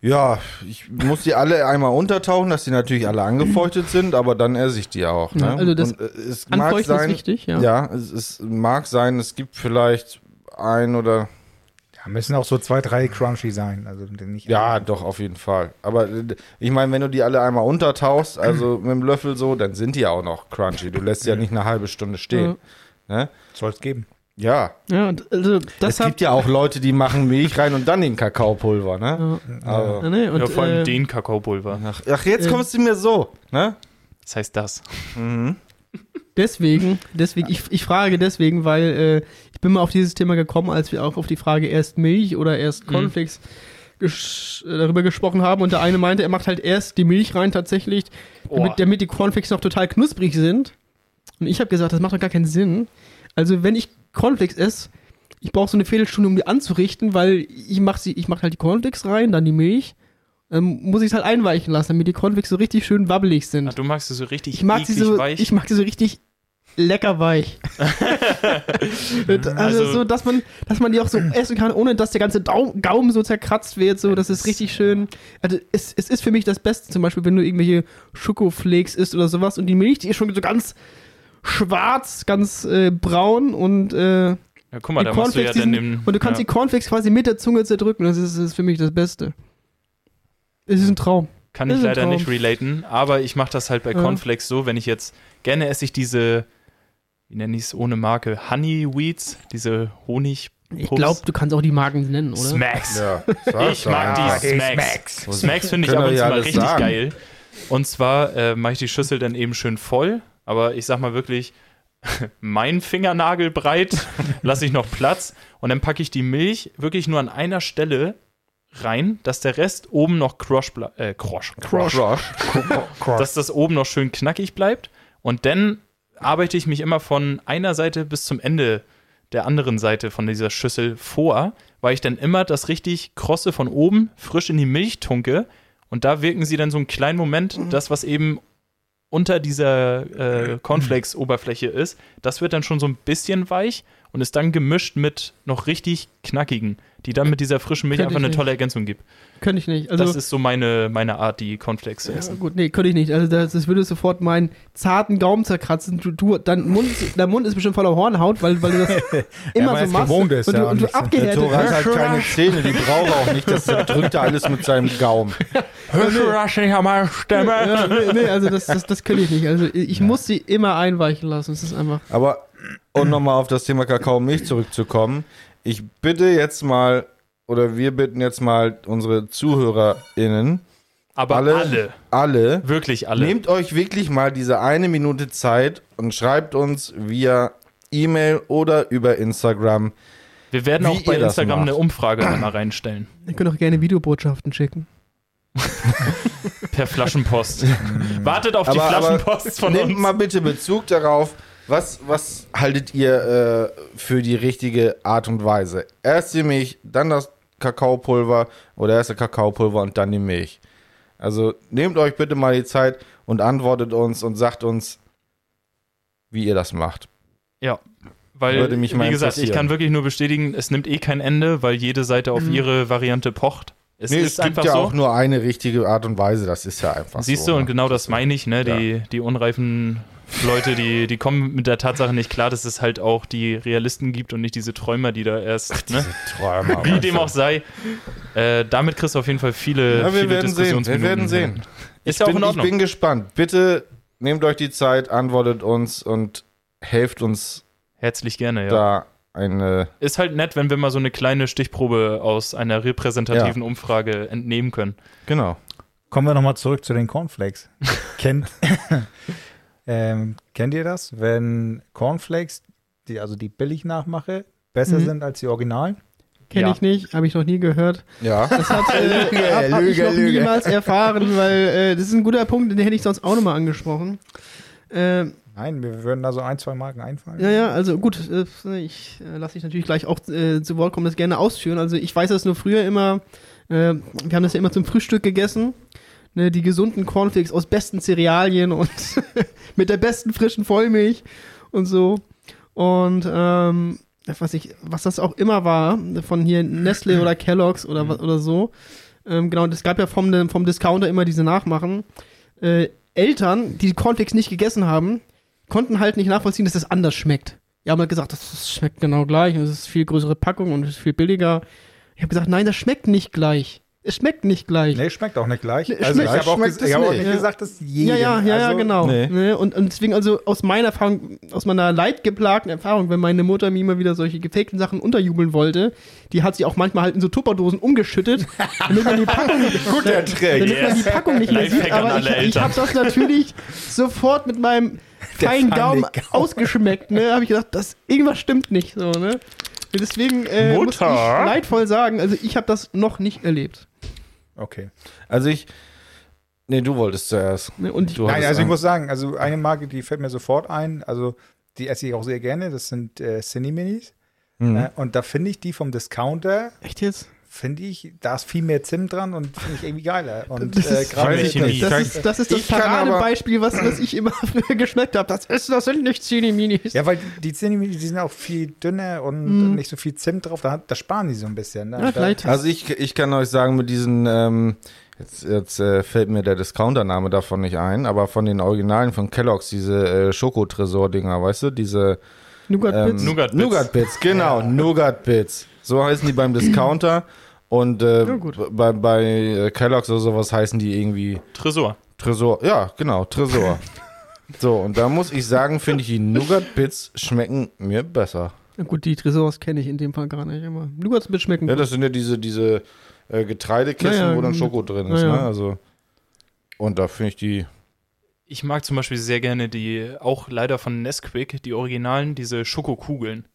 Ja, ich muss die alle einmal untertauchen, dass die natürlich alle angefeuchtet sind, aber dann esse ich die auch. Ne? Ja, also das Und, äh, es mag Anfeuchten ist sein, wichtig, ja. ja, es, es mag sein, es gibt vielleicht ein oder Ja, müssen auch so zwei, drei crunchy sein. Also nicht ja, doch auf jeden Fall. Aber äh, ich meine, wenn du die alle einmal untertauchst, also mit dem Löffel so, dann sind die auch noch crunchy. Du lässt sie ja nicht eine halbe Stunde stehen. Ne? Soll es geben. Ja, Ja, und also das es gibt ja auch Leute, die machen Milch rein und dann den Kakaopulver, ne? Aber, Ja, nee, und, ja, vor allem äh, den Kakaopulver. ach, ach, jetzt äh, kommst du mir so, ne? Das heißt das. Deswegen, deswegen, ich, ich frage deswegen, weil äh, ich bin mal auf dieses Thema gekommen, als wir auch auf die Frage erst Milch oder erst Mhm. Cornflakes ges äh, darüber gesprochen haben und der eine meinte, er macht halt erst die Milch rein tatsächlich, damit, damit die Cornflakes noch total knusprig sind. Und ich habe gesagt, das macht doch gar keinen Sinn. Also wenn ich Cornflakes esse, ich brauche so eine Viertelstunde, um die anzurichten, weil ich mache sie, ich mache halt die Cornflakes rein, dann die Milch, ähm, muss ich es halt einweichen lassen, damit die Cornflakes so richtig schön wabbelig sind. Ah, du magst sie so richtig Ich mag sie so, weich. ich mag sie so richtig lecker weich. also, Also- so, dass man, dass man die auch so essen kann, ohne dass der ganze Daum, Gaumen so zerkratzt wird. So, das ist richtig schön. Also es, es ist für mich das Beste, zum Beispiel, wenn du irgendwelche Schokoflakes isst oder sowas und die Milch, die ist schon so ganz schwarz, ganz äh, braun und äh, ja, guck mal, da machst du ja Cornflakes, die dann sind- den. und du kannst ja. die Cornflakes quasi mit der Zunge zerdrücken. Das ist, ist für mich das Beste. Es ist ein Traum. Kann ich leider Traum. nicht relaten, aber ich mache das halt bei Ja. Cornflakes so, wenn ich jetzt gerne esse ich diese, wie nenne ich es ohne Marke, Honey Weeds, diese Honig. Ich glaube, du kannst auch die Marken nennen, oder? Smacks. Ja, Ich mag die Smacks. Smacks. Smacks finde ich Können ab und zu mal richtig sagen. geil. Und zwar äh, mache ich die Schüssel dann eben schön voll, aber ich sag mal wirklich, mein Fingernagel breit, lasse ich noch Platz und dann packe ich die Milch wirklich nur an einer Stelle rein, dass der Rest oben noch bleibt. Äh, Crosch. Crush. dass das oben noch schön knackig bleibt. Und dann arbeite ich mich immer von einer Seite bis zum Ende der anderen Seite von dieser Schüssel vor, weil ich dann immer das richtig krosse von oben frisch in die Milch tunke. Und da wirken sie dann so einen kleinen Moment, das, was eben unter dieser äh, Cornflakes-Oberfläche ist, das wird dann schon so ein bisschen weich und ist dann gemischt mit noch richtig knackigen, die dann mit dieser frischen Milch einfach ich eine tolle Ergänzung gibt. Könnte ich nicht. Also, das ist so meine, meine Art, die Cornflakes zu Ja, essen. gut, nee, könnte ich nicht. Also das, das würde sofort meinen zarten Gaumen zerkratzen. Du, du, dein, Mund, dein Mund ist bestimmt voller Hornhaut, weil, weil du das immer man so machst. gewohnt ist, und du, ja, und du so. Der abgehärtet Tor hat halt keine Zähne, die braucht er auch nicht. Das drückt er alles mit seinem Gaumen. Hörst du das nicht an meiner Stimme? Ja, nee, nee, also das, das, das könnte ich nicht. Also ich muss sie immer einweichen lassen. Es ist einfach. Aber, um nochmal auf das Thema Kakao und Milch zurückzukommen, ich bitte jetzt mal, oder wir bitten jetzt mal unsere ZuhörerInnen, Aber alle, alle. alle, Wirklich alle. nehmt euch wirklich mal diese eine Minute Zeit und schreibt uns via E-Mail oder über Instagram. Wir werden wie auch bei Instagram eine Umfrage einmal reinstellen. Ihr könnt auch gerne Videobotschaften schicken. Per Flaschenpost. Wartet auf die Aber- aber Flaschenpost von Nehmt uns. mal bitte Bezug darauf, was, was haltet ihr äh, für die richtige Art und Weise? Erst die Milch, dann das Kakaopulver oder erst das Kakaopulver und dann die Milch. Also nehmt euch bitte mal die Zeit und antwortet uns und sagt uns, wie ihr das macht. Ja. Weil, Würde mich mal wie gesagt, ich kann wirklich nur bestätigen, es nimmt eh kein Ende, weil jede Seite auf ihre Variante pocht. Es Nee, ist es gibt einfach ja so. auch nur eine richtige Art und Weise, das ist ja einfach Siehst so. du, und ne? genau das meine ich, ne? Die, die unreifen Leute, die, die kommen mit der Tatsache nicht klar, dass es halt auch die Realisten gibt und nicht diese Träumer, die da erst, ne? Träumer, wie dem auch sei. Äh, damit kriegst du auf jeden Fall viele, Ja, wir viele werden sehen. Wir werden sehen. Ist Ich ja auch bin, in ich Ordnung. bin gespannt. Bitte nehmt euch die Zeit, antwortet uns und helft uns Herzlich gerne, ja. da eine. Ist halt nett, wenn wir mal so eine kleine Stichprobe aus einer repräsentativen Umfrage entnehmen können. Genau. Kommen wir nochmal zurück zu den Cornflakes. kennt, ähm, kennt ihr das? Wenn Cornflakes, die, also die Billig-Nachmache, besser Mhm. sind als die Originalen? Kenne Ja. ich nicht, habe ich noch nie gehört. Ja. Das hat, äh, Lüge, hab, hab ich Lüge, noch Lüge. niemals erfahren, weil äh, das ist ein guter Punkt, den hätte ich sonst auch nochmal angesprochen. Ähm, Nein, wir würden da so ein, zwei Marken einfallen. Ja, ja, also gut, äh, ich äh, lasse dich natürlich gleich auch äh, zu Wort kommen, das gerne ausführen. Also ich weiß das nur früher immer, äh, wir haben das ja immer zum Frühstück gegessen. Ne, die gesunden Cornflakes aus besten Cerealien und mit der besten frischen Vollmilch und so. Und ähm, was ich, was das auch immer war, von hier Nestle oder Kellogg's oder was oder so. Ähm, genau, das gab ja vom, vom Discounter immer diese Nachmachen. Äh, Eltern, die Cornflakes nicht gegessen haben, konnten halt nicht nachvollziehen, dass das anders schmeckt. Die haben halt gesagt, das, das schmeckt genau gleich und es ist viel größere Packung und es ist viel billiger. Ich habe gesagt, nein, das schmeckt nicht gleich. Es schmeckt nicht gleich. Nee, schmeckt auch nicht gleich. Nee, Also ich schmeckt- habe auch, schmeckt ges- es ich hab auch nicht. nicht Ja. gesagt, dass jedem. Ja, ja, ja, ja, also, genau. nee. Ne? Und, und deswegen also aus meiner Erfahrung, aus meiner leidgeplagten Erfahrung, wenn meine Mutter mir immer wieder solche gefakten Sachen unterjubeln wollte, die hat sie auch manchmal halt in so Tupperdosen umgeschüttet, damit man die Packung nicht, Guter Trick. damit man die Packung nicht mehr sieht. Aber ich, ich habe das natürlich sofort mit meinem feinen Gaumen. ausgeschmeckt. Ne, habe ich gedacht, das irgendwas stimmt nicht so. Ne. Deswegen äh, muss ich leidvoll sagen, also ich habe das noch nicht erlebt. Okay. Also ich. Nee, du wolltest zuerst. Ne? Und ich, Du Nein, also ich einen- muss sagen, also eine Marke, die fällt mir sofort ein, also die esse ich auch sehr gerne, das sind äh, Cineminis. Mhm. Äh, und da finde ich die vom Discounter, echt jetzt? Finde ich, da ist viel mehr Zimt dran und finde ich irgendwie geiler. Und Das äh, ist- gerade ich nicht. Das ist das, ist das Paradebeispiel, was, was ich immer früher geschmeckt habe. Das, ist, das sind nicht Zini-Minis. Ja, weil die Cineminis, die sind auch viel dünner und Mhm. nicht so viel Zimt drauf, da, da sparen die so ein bisschen. Ne? Ja, vielleicht. Also ich, ich kann euch sagen, mit diesen, ähm, jetzt, jetzt äh, fällt mir der Discounter-Name davon nicht ein, aber von den Originalen von Kellogg's, diese äh, Schokotresor-Dinger, weißt du, diese Nougat-Bits. ähm, Nougat Bits. Nougat-Bits, genau, Nougat-Bits. So heißen die beim Discounter und äh, Ja, gut. bei, bei äh, Kellogg's oder sowas heißen die irgendwie Tresor. Tresor. Ja, genau, Tresor. so, und da muss ich sagen, finde ich die Nougat-Bits schmecken mir besser. Na gut, die Tresors kenne ich in dem Fall gar nicht. Aber Nougat-Bits schmecken Ja, gut. das sind ja diese, diese äh, Getreidekisten, Ja, ja, wo dann. Schoko drin ist, ja. ne? Also. Und da finde ich die. Ich mag zum Beispiel sehr gerne die, auch leider von Nesquik, die Originalen, diese Schokokugeln.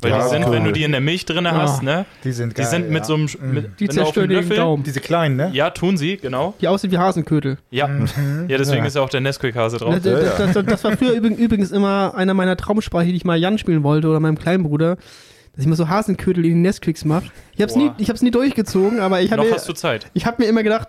Weil Ja, die sind, cool. wenn du die in der Milch drin hast, ne? Die sind Die geil, sind mit ja. so einem, Mhm. mit, Die zerstören den Löffel- Daumen. Diese kleinen, ne? Ja, tun sie, genau. Die aussehen wie Hasenkötel. Ja, Mhm. ja deswegen Ja. ist ja auch der Nesquik-Hase drauf. Das, das, das, das, war früher übrig- übrigens immer einer meiner Traumsprache, die ich mal Jan spielen wollte oder meinem kleinen Bruder, dass ich mal so Hasenkötel in die Nestquicks mache. Ich hab's, nie, Boah. ich hab's nie durchgezogen, aber ich Noch habe hast du Zeit. ich hab mir immer gedacht,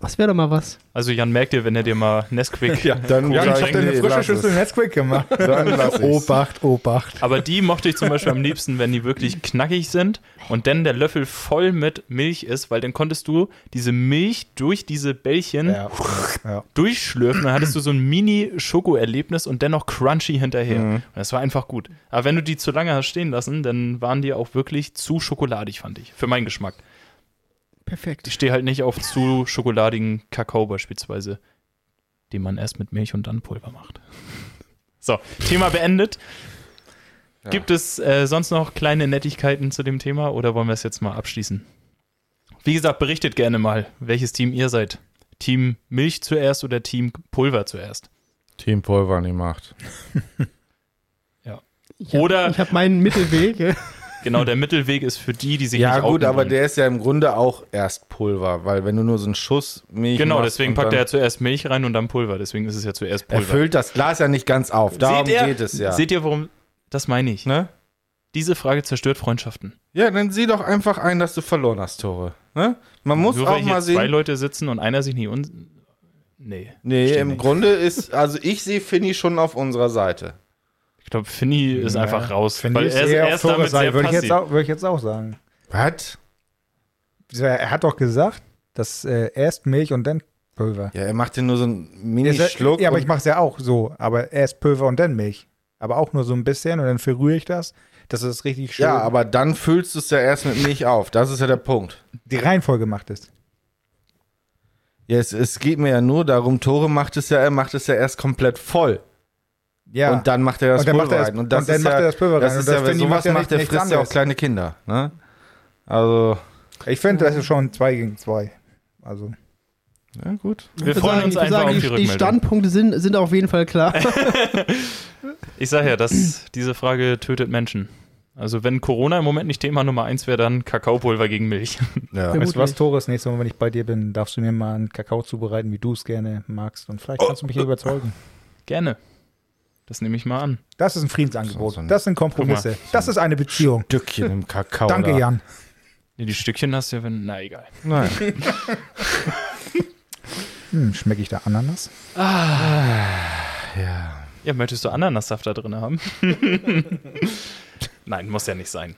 das wäre doch mal was. Also Jan merkt dir, wenn er dir mal Nesquik Dann Ja, ich ich, hab dir eine nee, frische Schüssel es. Nesquik gemacht. Dann. Obacht, Obacht. Aber die mochte ich zum Beispiel am liebsten, wenn die wirklich knackig sind und dann der Löffel voll mit Milch ist, weil dann konntest du diese Milch durch diese Bällchen Ja, ja. durchschlürfen, dann hattest du so ein Mini-Schoko-Erlebnis und dennoch crunchy hinterher. Mhm. Und das war einfach gut. Aber wenn du die zu lange hast stehen lassen, dann waren die auch wirklich zu schokoladig, fand ich. Für meinen Geschmack. Perfekt. Ich stehe halt nicht auf zu schokoladigen Kakao beispielsweise, den man erst mit Milch und dann Pulver macht. So, Thema beendet. Ja. Gibt es äh, sonst noch kleine Nettigkeiten zu dem Thema oder wollen wir es jetzt mal abschließen? Wie gesagt, berichtet gerne mal, welches Team ihr seid. Team Milch zuerst oder Team Pulver zuerst? Team Pulver die macht. Ich hab, Oder- Ich habe meinen Mittelweg. ja. Genau, der Mittelweg ist für die, die sich Ja, nicht gut, outen aber wollen. der ist ja im Grunde auch erst Pulver, weil wenn du nur so einen Schuss Milch Genau, machst deswegen packt er ja zuerst Milch rein und dann Pulver. Deswegen ist es ja zuerst Er Pulver. füllt das Glas ja nicht ganz auf. Darum ihr, geht es ja. Seht ihr, warum? Das meine ich. ne? Diese Frage zerstört Freundschaften. Ja, dann sieh doch einfach ein, dass du verloren hast, Tore. Ne? Man muss Nur auch weil hier mal zwei sehen. Leute sitzen und einer sich nie un... Nee. Nee, im nicht. Grunde ist, also ich sehe Finny schon auf unserer Seite. Ich glaube, Finny ist Ja, einfach raus. Finde weil ich er ist, eher er ist damit Seite, sehr würde ich, jetzt auch, würde ich jetzt auch sagen. Was? Er hat doch gesagt, dass äh, erst Milch und dann Pulver. Ja, er macht ja nur so einen Mini-Schluck. ja, aber ich mache es ja auch so. Aber erst Pulver und dann Milch. Aber auch nur so ein bisschen und dann verrühre ich das. Das ist richtig schön. ja, aber dann füllst du es ja erst mit Milch auf. Das ist ja der Punkt. die Reihenfolge macht es. Ja, es, es geht mir ja nur darum, Tore macht es ja, er macht es ja erst komplett voll. Ja. Und dann macht er das Und dann macht Pulver er das- rein. Und, dann macht er das Pulver rein. Das Und das ich, sowas macht ja macht der frisst ja auch kleine Kinder. Ne? Also, ich finde, das ist schon zwei gegen zwei. Also, ja gut. Wir freuen sagen, uns einfach sagen, auf die die, die. Standpunkte sind, sind auf jeden Fall klar. Ich sage ja, dass diese Frage tötet Menschen. Also wenn Corona im Moment nicht Thema Nummer eins wäre, dann Kakaopulver gegen Milch. Ja. Weißt du was. Tores? Nächstes Mal, wenn ich bei dir bin, darfst du mir mal einen Kakao zubereiten, wie du es gerne magst. Und vielleicht kannst du mich hier überzeugen. Gerne. Das nehme ich mal an. Das ist ein Friedensangebot. So- so ein- das sind Kompromisse. Das ist eine Beziehung. Stückchen im Kakao. Danke, da. Jan. Nee, die Stückchen hast du ja, wenn. Na egal. Nein. Hm, schmecke ich da Ananas? ja. Ja, möchtest du Ananassaft da drin haben? Nein, muss ja nicht sein.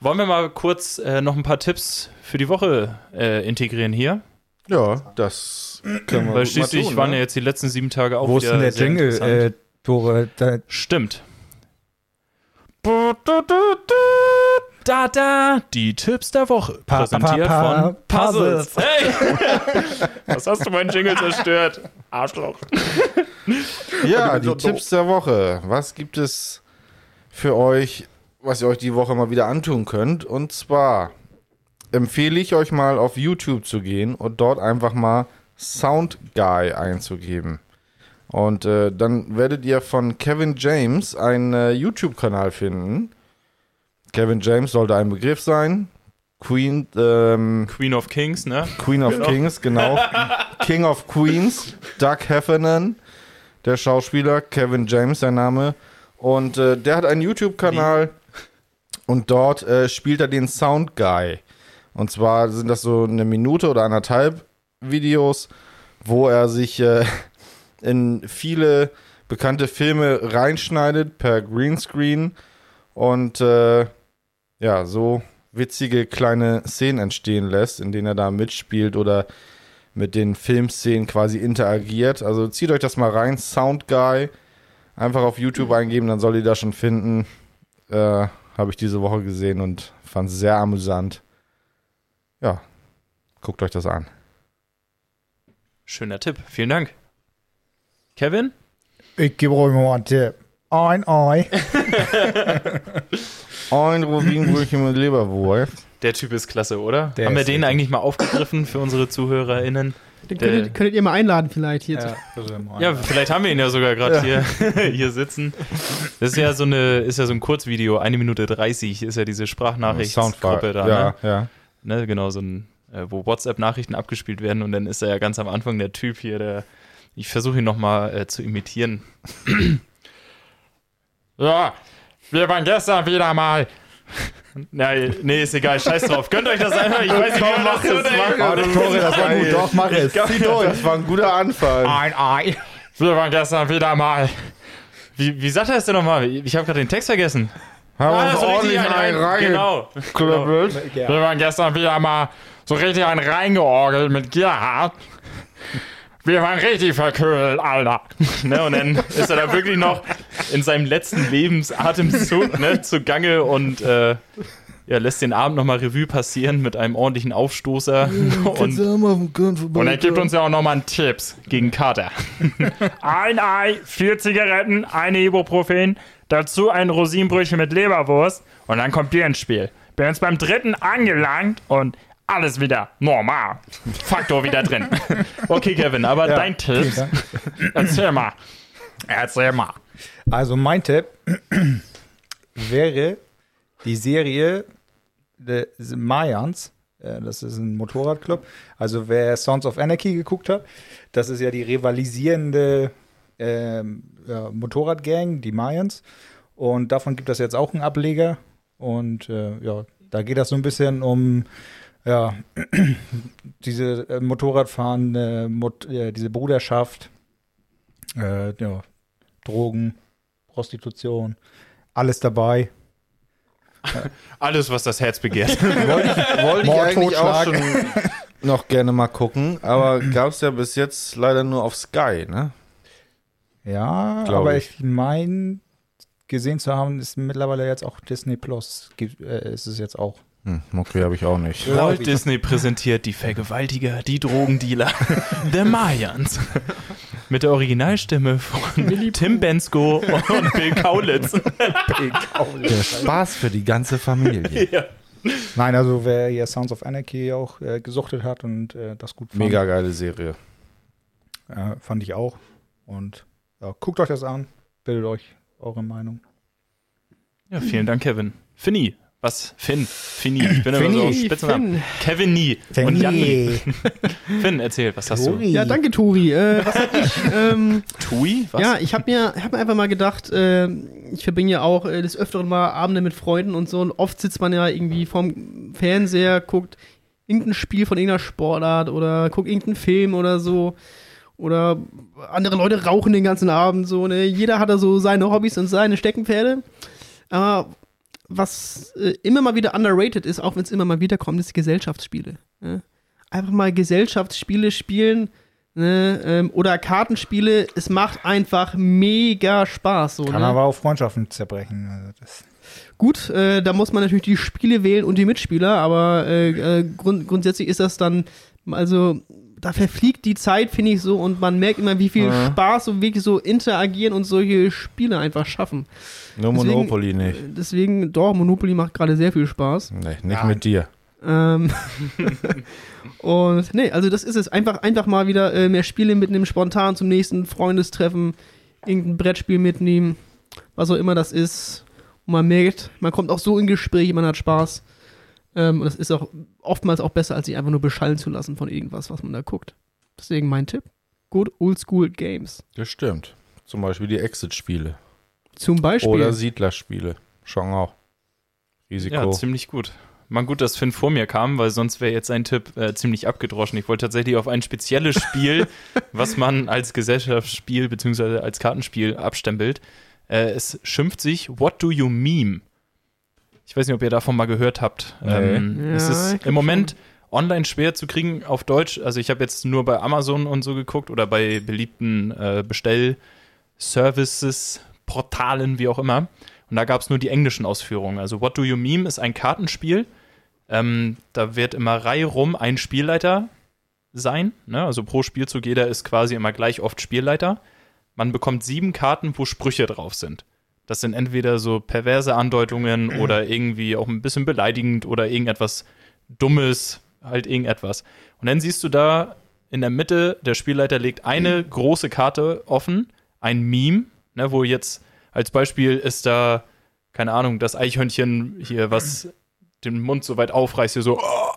Wollen wir mal kurz äh, noch ein paar Tipps für die Woche äh, integrieren hier? Ja, das können wir Weil mal schließlich tun, waren ne? ja jetzt die letzten sieben Tage auch Wo ist wieder denn der Jingle, äh, Tore? Da, Stimmt. Da, da, die Tipps der Woche. Pa- Präsentiert pa- pa- von Puzzles. Hey! Was hast du meinen Jingle zerstört? Arschloch. Ja, die Tipps der Woche. Was gibt es für euch, was ihr euch die Woche mal wieder antun könnt? Und zwar empfehle ich euch mal auf YouTube zu gehen und dort einfach mal Sound Guy einzugeben. Und äh, dann werdet ihr von Kevin James einen äh, YouTube-Kanal finden. Kevin James sollte ein Begriff sein. Queen, ähm, Queen of Kings, ne? Queen of Kings, genau. King of Queens, Doug Heffernan, der Schauspieler, Kevin James, sein Name. Und äh, der hat einen YouTube-Kanal und dort äh, spielt er den Sound Guy. Und zwar sind das so eine Minute oder anderthalb Videos, wo er sich äh, in viele bekannte Filme reinschneidet per Greenscreen und äh, ja, so witzige kleine Szenen entstehen lässt, in denen er da mitspielt oder mit den Filmszenen quasi interagiert. Also zieht euch das mal rein, Sound Guy. Einfach auf YouTube eingeben, dann soll ihr das schon finden. Äh, Habe ich diese Woche gesehen und fand es sehr amüsant. Ja, guckt euch das an. Schöner Tipp. Vielen Dank. Kevin? ich gebe euch mal einen Tipp. Ein Ei. Ein Rubinbrötchen mit Leberwurst. Der Typ ist klasse, oder? Der Haben wir den richtig. eigentlich mal aufgegriffen für unsere ZuhörerInnen? Den könntet, könntet ihr mal einladen vielleicht hier. zu- Ja, Ja, vielleicht haben wir ihn ja sogar gerade hier, hier sitzen. Das ist ja so eine, ist ja so ein Kurzvideo, eine Minute 30 ist ja diese Sprachnachrichtsgruppe da, Ja, ne? ja. ne? Genau, so ein, äh, wo WhatsApp-Nachrichten abgespielt werden und dann ist er ja ganz am Anfang der Typ hier, der, ich versuche ihn nochmal äh, zu imitieren. ja, wir waren gestern wieder mal. Ja, nee, ist egal, scheiß drauf. Gönnt euch das einfach, ich weiß nicht, wie man das denkt. Oh, Tore, das war gut. Doch, mach es. Zieh durch. Das war ein guter Anfang. Ein Ei. Wir waren gestern wieder mal. Wie, wie sagt er es denn nochmal? Ich habe gerade den Text vergessen. Haben Ah, uns so ordentlich einen Genau. reingeklöppelt. Wir waren gestern wieder mal so richtig ein reingeorgelt mit Gerhard. Wir waren richtig verkühlt, Alter. ne, und dann ist er da wirklich noch in seinem letzten Lebensatemzug ne, zugange und äh, ja, lässt den Abend nochmal Revue passieren mit einem ordentlichen Aufstoßer. und, und er gibt uns ja auch nochmal einen Tipps gegen Kater. ein Ei, vier Zigaretten, eine Ibuprofen, dazu ein Rosinenbrötchen mit Leberwurst und dann kommt Bier ins Spiel. Bin jetzt beim dritten angelangt und alles wieder normal. Faktor wieder drin. Okay, Kevin, aber dein Tipp, erzähl mal. Erzähl mal. Also mein Tipp wäre die Serie des Mayans. Äh, Das ist ein Motorradclub. Also wer Sons of Anarchy geguckt hat, das ist ja die rivalisierende ähm, ja, Motorradgang, die Mayans. Und davon gibt es jetzt auch einen Ableger. Und äh, ja, da geht das so ein bisschen um ja, diese äh, Motorradfahren, äh, Mot äh, diese Bruderschaft, äh, ja, Drogen, Prostitution, alles dabei. Alles, was das Herz begehrt. Wollte ich, wollte ich eigentlich auch schon noch gerne mal gucken, aber gab es ja bis jetzt leider nur auf Sky, ne? Ja, Glaub aber ich. ich, meine, gesehen zu haben, ist mittlerweile jetzt auch Disney Plus. Gibt, äh, ist es jetzt auch. Hm, okay, habe ich auch nicht. Walt Disney präsentiert die Vergewaltiger, die Drogendealer, The Mayans. Mit der Originalstimme von Tim Bensko und Bill Kaulitz. Der Spaß für die ganze Familie. ja. Nein, also wer hier Sounds of Anarchy auch äh, gesuchtet hat und äh, das gut fand, Mega geile Serie. äh, fand ich auch. Und ja, guckt euch das an, bildet euch eure Meinung. ja, vielen Dank, Kevin. Finny, was? Finn, Finny. Ich bin immer so Spitzennamen. Kevin Nie. Und Janni. Finn, erzähl, was hast du? Ja, danke, Tori. Äh, was hab ich? ähm, Tui? Was? ja, ich habe mir, hab mir einfach mal gedacht, äh, ich verbringe ja auch äh, des Öfteren mal Abende mit Freunden und so. Und oft sitzt man ja irgendwie vorm Fernseher, guckt irgendein Spiel von irgendeiner Sportart oder guckt irgendeinen Film oder so. Oder andere Leute rauchen den ganzen Abend so. Ne? Jeder hat da so seine Hobbys und seine Steckenpferde. Aber was äh, immer mal wieder underrated ist, auch wenn es immer mal wieder kommt, ist Gesellschaftsspiele. Ne? Einfach mal Gesellschaftsspiele spielen ne? ähm, oder Kartenspiele. Es macht einfach mega Spaß. So, Kann ne? aber auch Freundschaften zerbrechen. Also das, Gut, äh, da muss man natürlich die Spiele wählen und die Mitspieler, aber äh, äh, grund grundsätzlich ist das dann, also da verfliegt die Zeit, finde ich so, und man merkt immer, wie viel Ja. Spaß und wirklich so interagieren und solche Spiele einfach schaffen. Nur Deswegen- Monopoly nicht. Äh, Deswegen, doch, Monopoly macht gerade sehr viel Spaß. Nee, nicht Ja. mit dir. Ähm, und nee, also das ist es. Einfach, einfach mal wieder äh, mehr Spiele mitnehmen, spontan zum nächsten Freundestreffen, irgendein Brettspiel mitnehmen, was auch immer das ist. Und man merkt, man kommt auch so in Gespräche, man hat Spaß. Ähm, und das ist auch oftmals auch besser, als sich einfach nur beschallen zu lassen von irgendwas, was man da guckt. Deswegen mein Tipp. Good Old School Games. Das stimmt. Zum Beispiel die Exit-Spiele. Zum Beispiel. Oder Siedlerspiele. Schon auch. Risiko. Ja, ziemlich gut. Mal gut, dass Finn vor mir kam, weil sonst wäre jetzt sein Tipp äh, ziemlich abgedroschen. Ich wollte tatsächlich auf ein spezielles Spiel, was man als Gesellschaftsspiel bzw. als Kartenspiel abstempelt. Äh, es schimpft sich What Do You Meme? Ich weiß nicht, ob ihr davon mal gehört habt. Nee. Ähm, Ja, es ist im Moment online schwer zu kriegen auf Deutsch. Also ich habe jetzt nur bei Amazon und so geguckt oder bei beliebten äh, Bestellservices, Portalen, wie auch immer. Und da gab es nur die englischen Ausführungen. Also What Do You Meme ist ein Kartenspiel. Ähm, da wird immer reihum ein Spielleiter sein. Ne? Also pro Spielzug jeder ist quasi immer gleich oft Spielleiter. Man bekommt sieben Karten, wo Sprüche drauf sind. Das sind entweder so perverse Andeutungen oder irgendwie auch ein bisschen beleidigend oder irgendetwas Dummes, halt irgendetwas. Und dann siehst du da in der Mitte, der Spielleiter legt eine große Karte offen, ein Meme, ne, wo jetzt als Beispiel ist da, keine Ahnung, das Eichhörnchen hier, was den Mund so weit aufreißt, hier so. "Oh."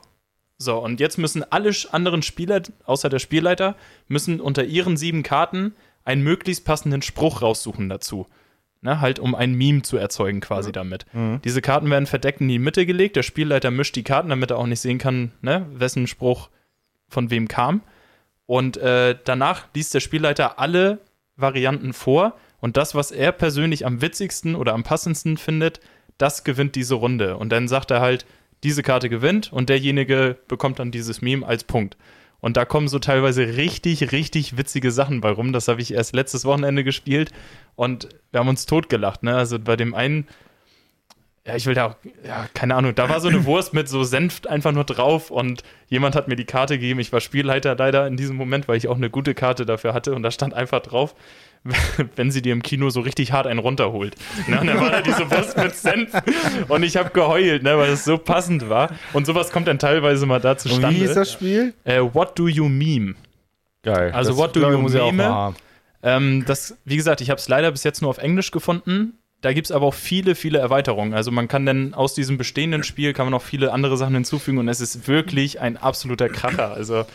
So, und jetzt müssen alle anderen Spieler, außer der Spielleiter, müssen unter ihren sieben Karten einen möglichst passenden Spruch raussuchen dazu. Ne, halt, um ein Meme zu erzeugen, quasi damit. Diese Karten werden verdeckt in die Mitte gelegt. Der Spielleiter mischt die Karten, damit er auch nicht sehen kann, ne, wessen Spruch von wem kam. Und äh, danach liest der Spielleiter alle Varianten vor und das, was er persönlich am witzigsten oder am passendsten findet, das gewinnt diese Runde. Und dann sagt er halt, diese Karte gewinnt und derjenige bekommt dann dieses Meme als Punkt. Und da kommen so teilweise richtig, richtig witzige Sachen bei rum. Das habe ich erst letztes Wochenende gespielt und wir haben uns totgelacht. Ne? Also bei dem einen, ja, ich will da, auch- ja, keine Ahnung, da war so eine Wurst mit so Senf einfach nur drauf und jemand hat mir die Karte gegeben. Ich war Spielleiter leider in diesem Moment, weil ich auch eine gute Karte dafür hatte und da stand einfach drauf, wenn sie dir im Kino so richtig hart einen runterholt. Ne? Und dann war da diese Wurst mit Senf und ich habe geheult, ne, weil es so passend war. Und sowas kommt dann teilweise mal da Und zustande. wie hieß das Spiel? Äh, What do you meme? Geil. Also, Das, what do you auch meme? Ähm, das, wie gesagt, ich habe es leider bis jetzt nur auf Englisch gefunden. Da gibt es aber auch viele, viele Erweiterungen. Also man kann dann aus diesem bestehenden Spiel kann man noch viele andere Sachen hinzufügen und es ist wirklich ein absoluter Kracher. Also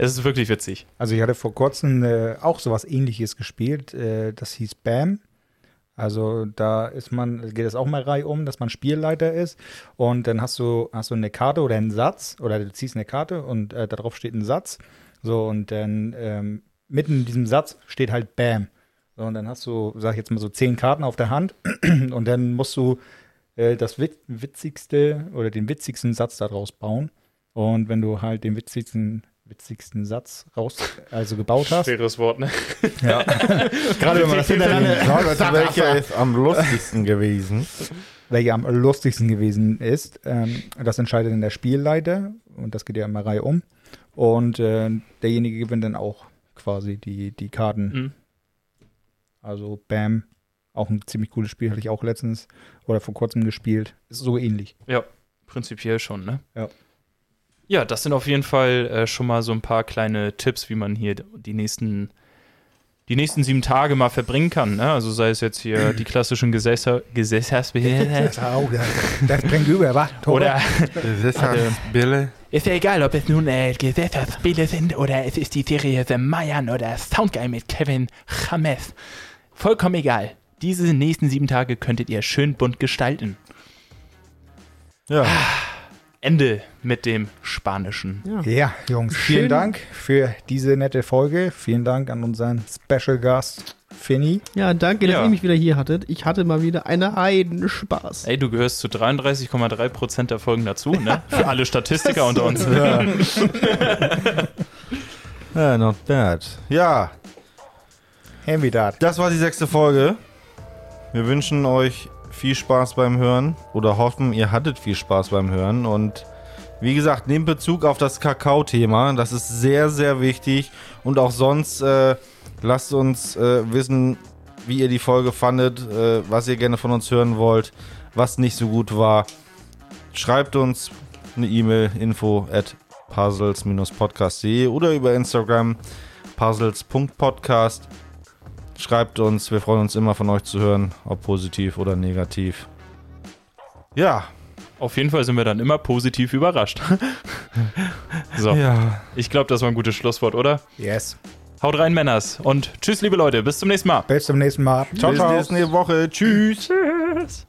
es ist wirklich witzig. Also ich hatte vor kurzem äh, auch sowas ähnliches gespielt. Äh, das hieß BAM. Also da ist man, geht es auch mal reihum, dass man Spielleiter ist und dann hast du, hast du eine Karte oder einen Satz oder du ziehst eine Karte und äh, darauf steht ein Satz. So und dann ähm, mitten in diesem Satz steht halt BAM. Und dann hast du, sag ich jetzt mal so zehn Karten auf der Hand und dann musst du äh, das wit witzigste oder den witzigsten Satz daraus bauen. Und wenn du halt den witzigsten witzigsten Satz raus, also gebaut hast. Schweres Wort, ne? Ja. Gerade wenn man das hintereinander, welcher ist am lustigsten gewesen? welcher am lustigsten gewesen ist, ähm, das entscheidet dann der Spielleiter und das geht ja immer Reihe um. Und äh, derjenige gewinnt dann auch quasi die, die Karten. Mhm. Also Bam, auch ein ziemlich cooles Spiel, hatte ich auch letztens oder vor kurzem gespielt. Ist so ähnlich. Ja, prinzipiell schon, ne? Ja. Ja, das sind auf jeden Fall äh, schon mal so ein paar kleine Tipps, wie man hier die nächsten, die nächsten sieben Tage mal verbringen kann. Ne? Also sei es jetzt hier die klassischen Gesäßer, Gesäßers Oh, das, das bringt über, wa? Oder ist halt Bille. Ist ja egal, ob es nun äh, Gesellschaftsspiele sind oder es ist die Serie The Mayan oder Soundguy mit Kevin James. Vollkommen egal. Diese nächsten sieben Tage könntet ihr schön bunt gestalten. Ja. Ende mit dem Spanischen. Ja. Ja, Jungs, vielen Schön. Dank für diese nette Folge. Vielen Dank an unseren Special Gast Finny. Ja, danke, dass Ja. ihr mich wieder hier hattet. Ich hatte mal wieder einen Heidenspaß. Ey, du gehörst zu 33,3% der Folgen dazu, ne? Für alle Statistiker unter uns. Ja. ja, not bad. Ja, Handy dat. das war die sechste Folge. Wir wünschen euch viel Spaß beim Hören oder hoffen, ihr hattet viel Spaß beim Hören. Und wie gesagt, nehmt Bezug auf das Kakao-Thema. Das ist sehr, sehr wichtig. Und auch sonst äh, lasst uns äh, wissen, wie ihr die Folge fandet, äh, was ihr gerne von uns hören wollt, was nicht so gut war. Schreibt uns eine E-Mail info at puzzles-podcast.de oder über Instagram puzzles.podcast. Schreibt uns, wir freuen uns immer von euch zu hören, ob positiv oder negativ. Ja, Auf jeden Fall sind wir dann immer positiv überrascht. so, ja. ich glaube, das war ein gutes Schlusswort, oder? Yes. Haut rein, Männers. Und tschüss, liebe Leute. Bis zum nächsten Mal. Bis zum nächsten Mal. Ciao, Bis ciao. nächste Woche. Tschüss. Tschüss.